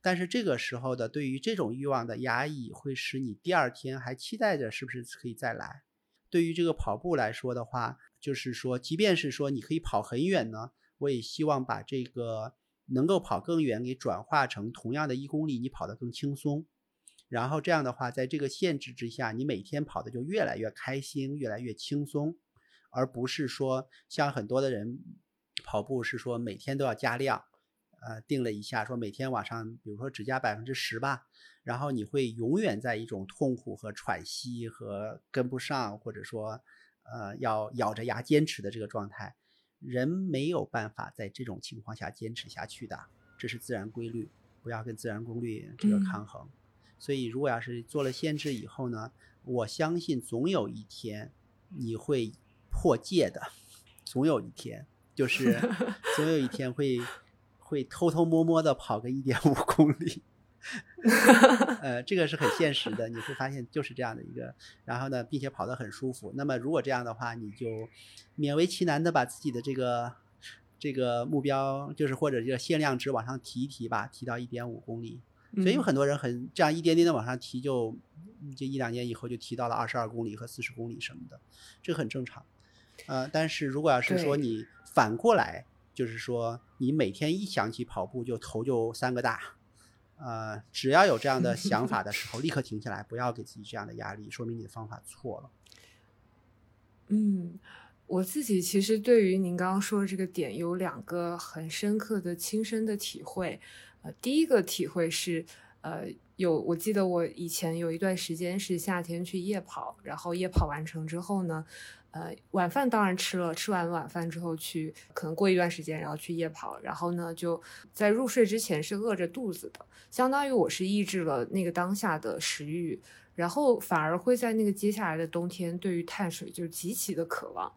但是这个时候的对于这种欲望的压抑，会使你第二天还期待着是不是可以再来。对于这个跑步来说的话，就是说，即便是说你可以跑很远呢，我也希望把这个。能够跑更远，给转化成同样的一公里，你跑得更轻松。然后这样的话，在这个限制之下，你每天跑的就越来越开心，越来越轻松，而不是说像很多的人跑步是说每天都要加量，呃，定了一下说每天晚上，比如说只加百分之十吧，然后你会永远在一种痛苦和喘息和跟不上，或者说呃要咬着牙坚持的这个状态。人没有办法在这种情况下坚持下去的，这是自然规律，不要跟自然规律这个抗衡。所以，如果要是做了限制以后呢，我相信总有一天你会破戒的，总有一天，就是 总有一天会会偷偷摸摸的跑个一点五公里。呃，这个是很现实的，你会发现就是这样的一个，然后呢，并且跑得很舒服。那么如果这样的话，你就勉为其难的把自己的这个这个目标，就是或者这个限量值往上提一提吧，提到一点五公里。所以有很多人很这样一点点的往上提，就这一两年以后就提到了二十二公里和四十公里什么的，这个很正常。呃，但是如果要是说你反过来，就是说你每天一想起跑步就头就三个大。呃，只要有这样的想法的时候，立刻停下来，不要给自己这样的压力，说明你的方法错了。嗯，我自己其实对于您刚刚说的这个点有两个很深刻的亲身的体会。呃，第一个体会是，呃，有我记得我以前有一段时间是夏天去夜跑，然后夜跑完成之后呢。呃，晚饭当然吃了，吃完晚饭之后去，可能过一段时间，然后去夜跑，然后呢，就在入睡之前是饿着肚子的，相当于我是抑制了那个当下的食欲，然后反而会在那个接下来的冬天，对于碳水就极其的渴望。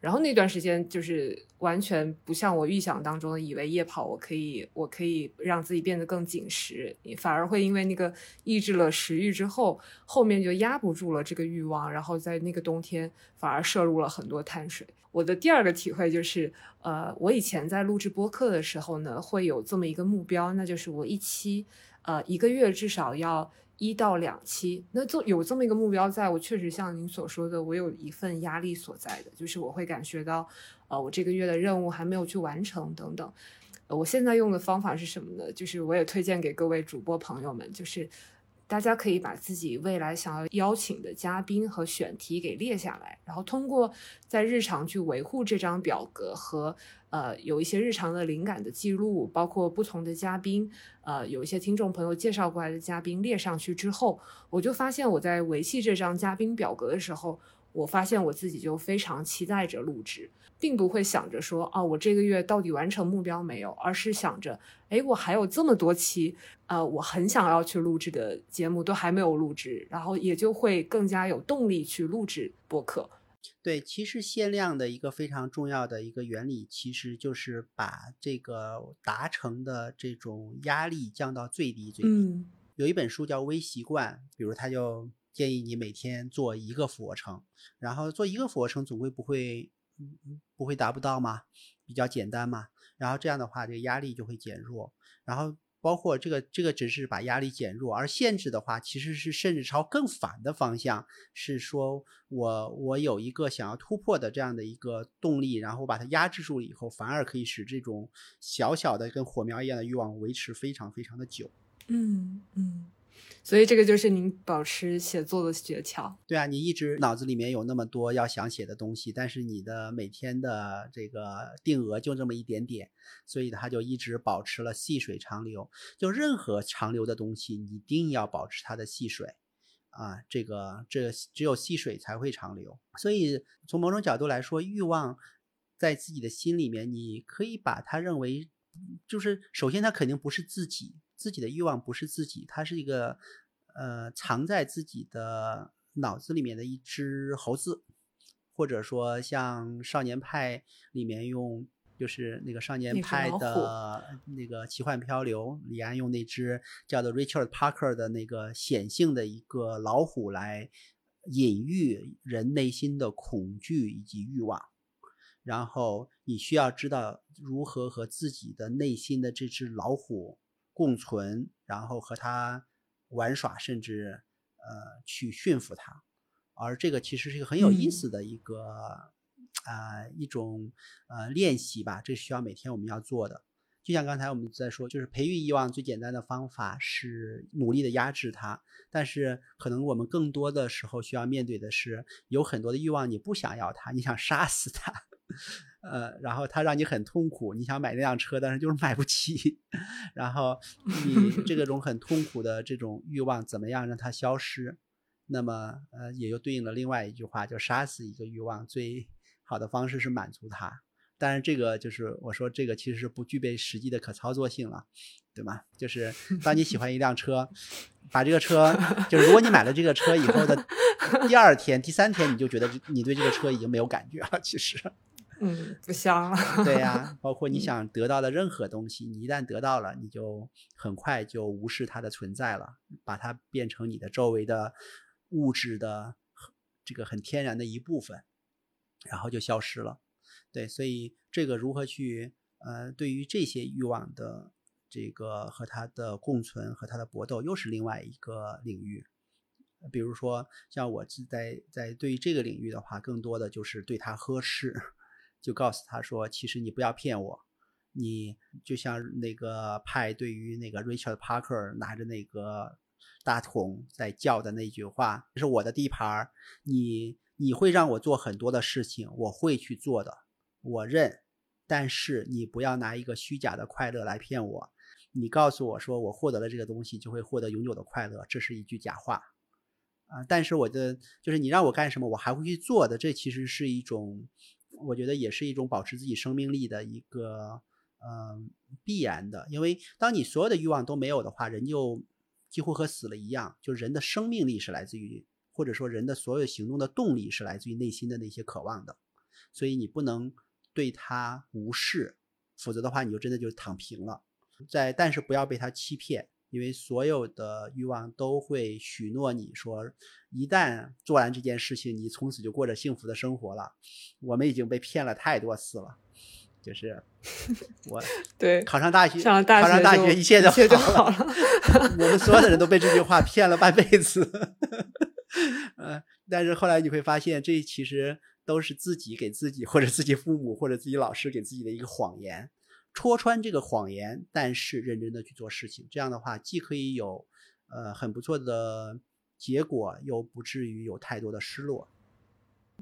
然后那段时间就是完全不像我预想当中的，以为夜跑我可以，我可以让自己变得更紧实，反而会因为那个抑制了食欲之后，后面就压不住了这个欲望，然后在那个冬天反而摄入了很多碳水。我的第二个体会就是，呃，我以前在录制播客的时候呢，会有这么一个目标，那就是我一期，呃，一个月至少要。一到两期，那这有这么一个目标，在我确实像您所说的，我有一份压力所在的，就是我会感觉到，呃，我这个月的任务还没有去完成等等。我现在用的方法是什么呢？就是我也推荐给各位主播朋友们，就是大家可以把自己未来想要邀请的嘉宾和选题给列下来，然后通过在日常去维护这张表格和。呃，有一些日常的灵感的记录，包括不同的嘉宾，呃，有一些听众朋友介绍过来的嘉宾列上去之后，我就发现我在维系这张嘉宾表格的时候，我发现我自己就非常期待着录制，并不会想着说，啊，我这个月到底完成目标没有，而是想着，哎，我还有这么多期，呃，我很想要去录制的节目都还没有录制，然后也就会更加有动力去录制播客。对，其实限量的一个非常重要的一个原理，其实就是把这个达成的这种压力降到最低最低。嗯有一本书叫《微习惯》，比如他就建议你每天做一个俯卧撑，然后做一个俯卧撑总归不会，不会达不到嘛？比较简单嘛。然后这样的话，这个压力就会减弱。然后包括这个这个只是把压力减弱，而限制的话，其实是甚至朝更反的方向，是说我我有一个想要突破的这样的一个动力，然后把它压制住了以后，反而可以使这种小小的跟火苗一样的欲望维持非常非常的久。嗯嗯，所以这个就是您保持写作的诀窍。对啊，你一直脑子里面有那么多要想写的东西，但是你的每天的这个定额就这么一点点，所以它就一直保持了细水长流。就任何长流的东西，你一定要保持它的细水啊，这个这只有细水才会长流。所以从某种角度来说，欲望在自己的心里面，你可以把它认为，就是首先它肯定不是自己，自己的欲望不是自己，它是一个呃藏在自己的脑子里面的一只猴子，或者说像少年派里面用。就是那个少年派的那个奇幻漂流，李安用那只叫做 Richard Parker 的那个显性的一个老虎来隐喻人内心的恐惧以及欲望。然后你需要知道如何和自己的内心的这只老虎共存，然后和它玩耍，甚至呃去驯服它。而这个其实是一个很有意嗯思的一个啊、呃一种呃练习吧，这是需要每天我们要做的。就像刚才我们在说，就是培育欲望最简单的方法是努力的压制它，但是可能我们更多的时候需要面对的是，有很多的欲望你不想要它，你想杀死它，呃，然后它让你很痛苦，你想买那辆车，但是就是买不起，然后你这个种很痛苦的这种欲望怎么样让它消失？那么呃，也就对应了另外一句话，就杀死一个欲望最好的方式是满足它。但是，这个就是我说这个其实是不具备实际的可操作性了，对吗？就是当你喜欢一辆车，把这个车，就是如果你买了这个车以后的第二天、第三天，你就觉得你对这个车已经没有感觉了。其实，嗯，不香了。对呀，包括你想得到的任何东西，你一旦得到了，你就很快就无视它的存在了，把它变成你的周围的物质的这个很天然的一部分，然后就消失了。对，所以这个如何去呃，对于这些欲望的这个和它的共存和它的搏斗，又是另外一个领域。比如说，像我在在对于这个领域的话，更多的就是对它呵斥，就告诉他说，其实你不要骗我，你就像那个派对于那个 Richard Parker 拿着那个大桶在叫的那句话，这是我的地盘，你你会让我做很多的事情，我会去做的，我认，但是你不要拿一个虚假的快乐来骗我。你告诉我说我获得了这个东西就会获得永久的快乐，这是一句假话。啊，但是我的就是你让我干什么，我还会去做的。这其实是一种，我觉得也是一种保持自己生命力的一个，嗯、必然的。因为当你所有的欲望都没有的话，人就几乎和死了一样。就人的生命力是来自于，或者说人的所有行动的动力是来自于内心的那些渴望的。所以你不能对它无视，否则的话你就真的就躺平了。在，但是不要被它欺骗。因为所有的欲望都会许诺你说，一旦做完这件事情，你从此就过着幸福的生活了。我们已经被骗了太多次了，就是 我对，考上大学，考上大学一切就一切就好好了。我们所有的人都被这句话骗了半辈子。呃，但是后来你会发现，这其实都是自己给自己，或者自己父母，或者自己老师给自己的一个谎言。戳穿这个谎言，但是认真的去做事情，这样的话既可以有呃很不错的结果，又不至于有太多的失落。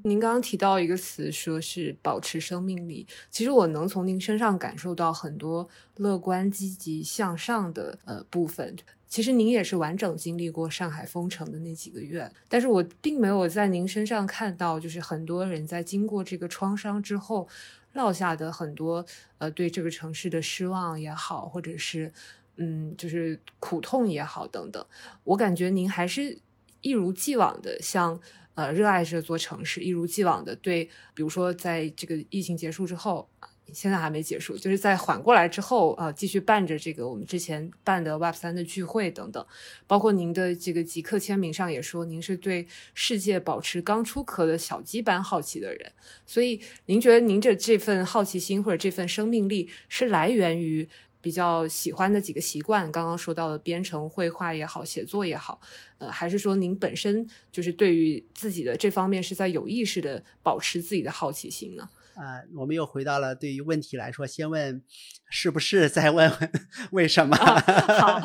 您刚刚提到一个词，说是保持生命力。其实我能从您身上感受到很多乐观、积极向上的呃部分。其实您也是完整经历过上海封城的那几个月，但是我并没有在您身上看到，就是很多人在经过这个创伤之后落下的很多呃对这个城市的失望也好，或者是嗯就是苦痛也好等等。我感觉您还是一如既往的像呃热爱这座城市，一如既往的对，比如说在这个疫情结束之后。现在还没结束，就是在缓过来之后，呃，继续办着这个我们之前办的 Web 三的聚会等等，包括您的这个极客签名上也说，您是对世界保持刚出壳的小鸡般好奇的人，所以您觉得您这这份好奇心或者这份生命力是来源于比较喜欢的几个习惯，刚刚说到的编程、绘画也好，写作也好，呃，还是说您本身就是对于自己的这方面是在有意识的保持自己的好奇心呢？啊，我们又回到了对于问题来说，先问是不是，再问问为什么。好，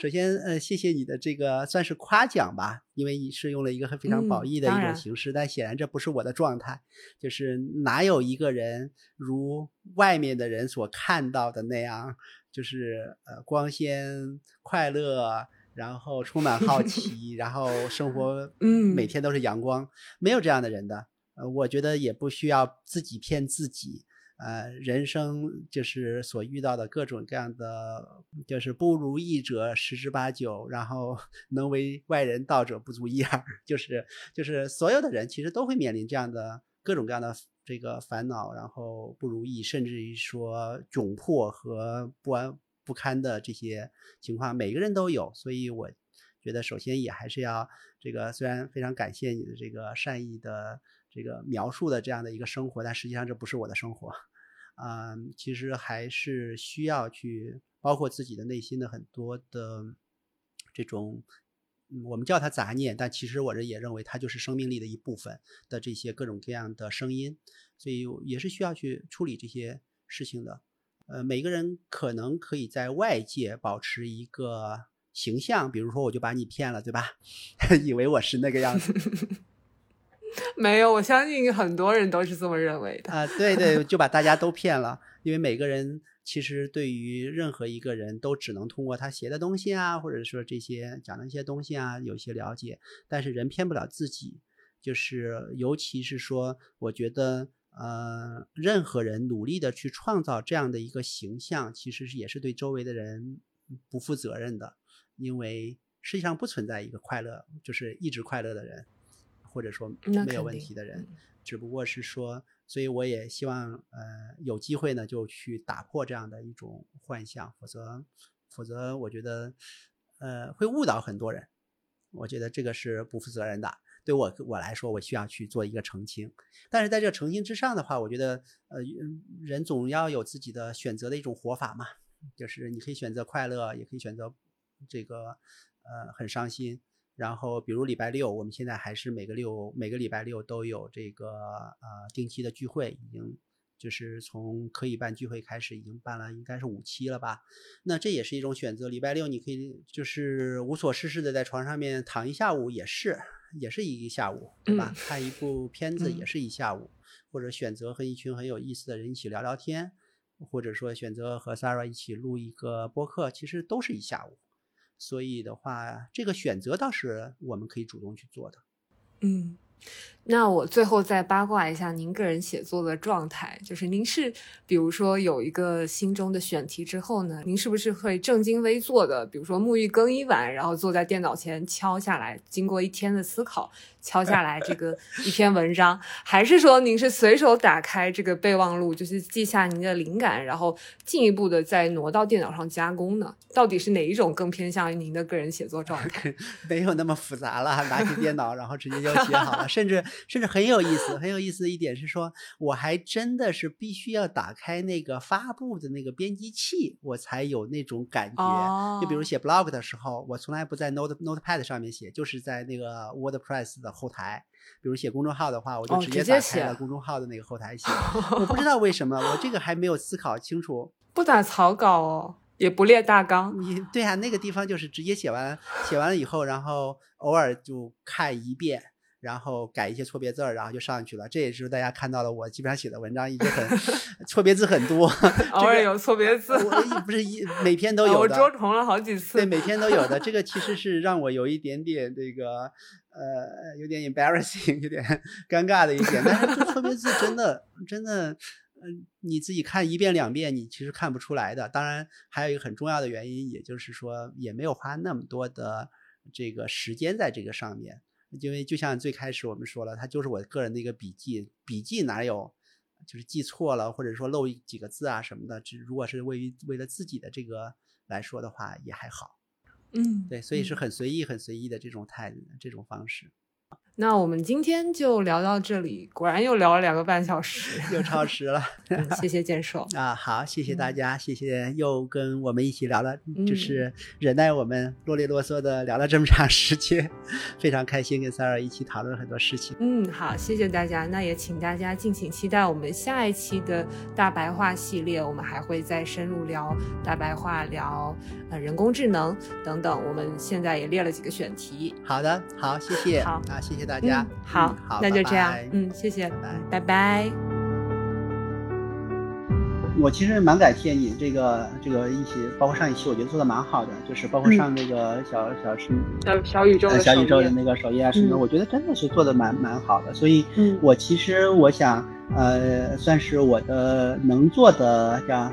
首先，呃，谢谢你的这个算是夸奖吧，因为你是用了一个非常褒义的一种形式，但显然这不是我的状态。就是哪有一个人如外面的人所看到的那样，就是呃光鲜快乐，然后充满好 奇，然后生活嗯每天都是阳光，没有这样的人的。呃，我觉得也不需要自己骗自己。呃，人生就是所遇到的各种各样的，就是不如意者十之八九，然后 能为外人道者不足一二，就是就是所有的人其实都会面临这样的各种各样的这个烦恼，然后不如意，甚至于说窘迫和不安不堪的这些情况，每个人都有。所以我觉得，首先也还是要这个，虽然非常感谢你的这个善意的。这个描述的这样的一个生活，但实际上这不是我的生活，啊，其实还是需要去包括自己的内心的很多的这种，我们叫它杂念，但其实我这也认为它就是生命力的一部分的这些各种各样的声音，所以也是需要去处理这些事情的。呃，每个人可能可以在外界保持一个形象，比如说我就把你骗了，对吧？以为我是那个样子。没有，我相信很多人都是这么认为的啊！对对，就把大家都骗了，因为每个人其实对于任何一个人都只能通过他写的东西啊，或者说这些讲的一些东西啊，有些了解。但是人骗不了自己，就是尤其是说，我觉得呃，任何人努力的去创造这样的一个形象，其实是也是对周围的人不负责任的，因为世界上不存在一个快乐就是一直快乐的人。或者说没有问题的人，只不过是说，所以我也希望，呃，有机会呢就去打破这样的一种幻象，否则，否则我觉得，呃，会误导很多人。我觉得这个是不负责任的。对我我来说，我需要去做一个澄清。但是在这个澄清之上的话，我觉得，呃，人总要有自己的选择的一种活法嘛，就是你可以选择快乐，也可以选择这个，呃，很伤心。然后，比如礼拜六，我们现在还是每个六每个礼拜六都有这个呃定期的聚会，已经就是从可以办聚会开始，已经办了应该是五期了吧。那这也是一种选择。礼拜六你可以就是无所事事的在床上面躺一下午，也是也是一个下午，对吧？看一部片子也是一下午，或者选择和一群很有意思的人一起聊聊天，或者说选择和 Sarah 一起录一个播客，其实都是一下午。所以的话，这个选择倒是我们可以主动去做的。嗯。那我最后再八卦一下您个人写作的状态，就是您是比如说有一个心中的选题之后呢，您是不是会正襟危坐的，比如说沐浴更衣完，然后坐在电脑前敲下来，经过一天的思考敲下来这个 一篇文章，还是说您是随手打开这个备忘录，就是记下您的灵感，然后进一步的再挪到电脑上加工呢？到底是哪一种更偏向于您的个人写作状态？没有那么复杂了，拿起电脑然后直接就写好了，甚至。甚至很有意思，很有意思的一点是说，我还真的是必须要打开那个发布的那个编辑器，我才有那种感觉。就比如写 blog 的时候，我从来不在 note notepad 上面写，就是在那个 wordpress 的后台。比如写公众号的话，我就直接打开了公众号的那个后台写。我不知道为什么，我这个还没有思考清楚。不打草稿哦，也不列大纲。你对啊，那个地方就是直接写完，写完了以后，然后偶尔就看一遍。然后改一些错别字儿，然后就上去了。这也是大家看到了我基本上写的文章一直很 错别字很多，偶尔有错别字，不是一每篇 都有的。我捉虫了好几次。对，每天都有的。这个其实 是让我有一点点这个呃，有点 embarrassing，有点尴尬的一点。但是这错别字真的真的，嗯，你自己看一遍两遍，你其实看不出来的。当然，还有一个很重要的原因，也就是说也没有花那么多的。这个时间在这个上面，因为就像最开始我们说了，它就是我个人的一个笔记，笔记哪有就是记错了或者说漏几个字啊什么的，只如果是为于为了自己的这个来说的话也还好，嗯，对，所以是很随意很随意的这种态度这种方式。那我们今天就聊到这里，果然又聊了两个半小时，又超时了。谢谢建硕啊，好，谢谢大家，谢谢又跟我们一起聊了，就是忍耐我们啰里啰嗦的聊了这么长时间，非常开心跟 Sarah 一起讨论很多事情。嗯，好，谢谢大家，那也请大家敬请期待我们下一期的大白话系列，我们还会再深入聊大白话，聊呃人工智能等等。我们现在也列了几个选题。好的，好，谢谢，好啊，谢谢大家，嗯、好，好，那就这样，拜拜。嗯，谢谢，拜拜。拜拜。我其实蛮感谢你这个这个一起，包括上一期我觉得做的蛮好的，就是包括上那个小、小什小小宇宙小宇宙的那个首页啊什么的，嗯。我觉得真的是做的蛮蛮好的。所以，嗯。我其实我想，呃，算是我的能做的叫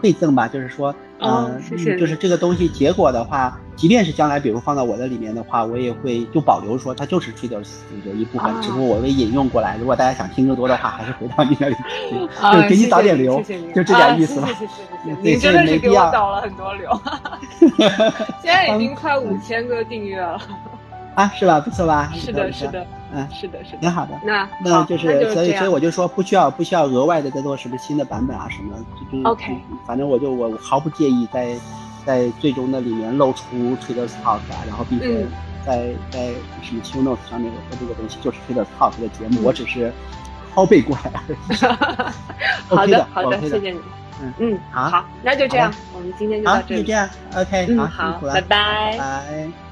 馈赠吧，就是说，嗯就是这个东西结果的话，即便是将来比如放到我的里面的话，我也会就保留说它就是 Trader 的一部分，啊只不过我会引用过来。如果大家想听更多的话，还是回到你那里就给你谢谢你导点流谢谢，就这点意思吧啊。谢谢谢谢谢谢，对您真的是给我没必要导了很多流，现在已经快五千个订阅了。啊，是吧？不错吧？是的，是的，嗯，是的，是的。挺好的。那那就是，就所以所以我就说不需要不需要额外的再做什么新的版本啊什么的，就就 OK 反正我就我毫不介意在在最终的里面露出 Twitter Talk 啊，然后并且嗯在在什么 Q Notes 上面我说这个东西就是 Twitter Talk 的节目，嗯我只是拷贝过来而已。好 OK 的好的，OK 的谢谢你。嗯嗯，好好，那就这样，我们今天就好到，这里。就这样，OK，嗯，好，好辛苦，了，拜。拜。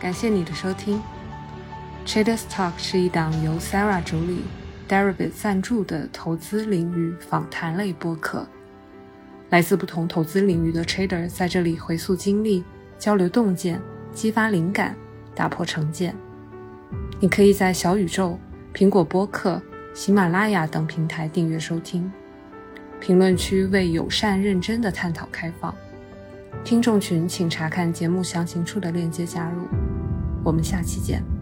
感谢你的收听。Traders Talk 是一档由 Sarah 主理、Deribit 赞助的投资领域访谈类播客。来自不同投资领域的 Trader 在这里回溯经历、交流洞见、激发灵感、打破成见。你可以在小宇宙、苹果播客、喜马拉雅等平台订阅收听。评论区为友善认真的探讨开放。听众群请查看节目详情处的链接加入。我们下期见。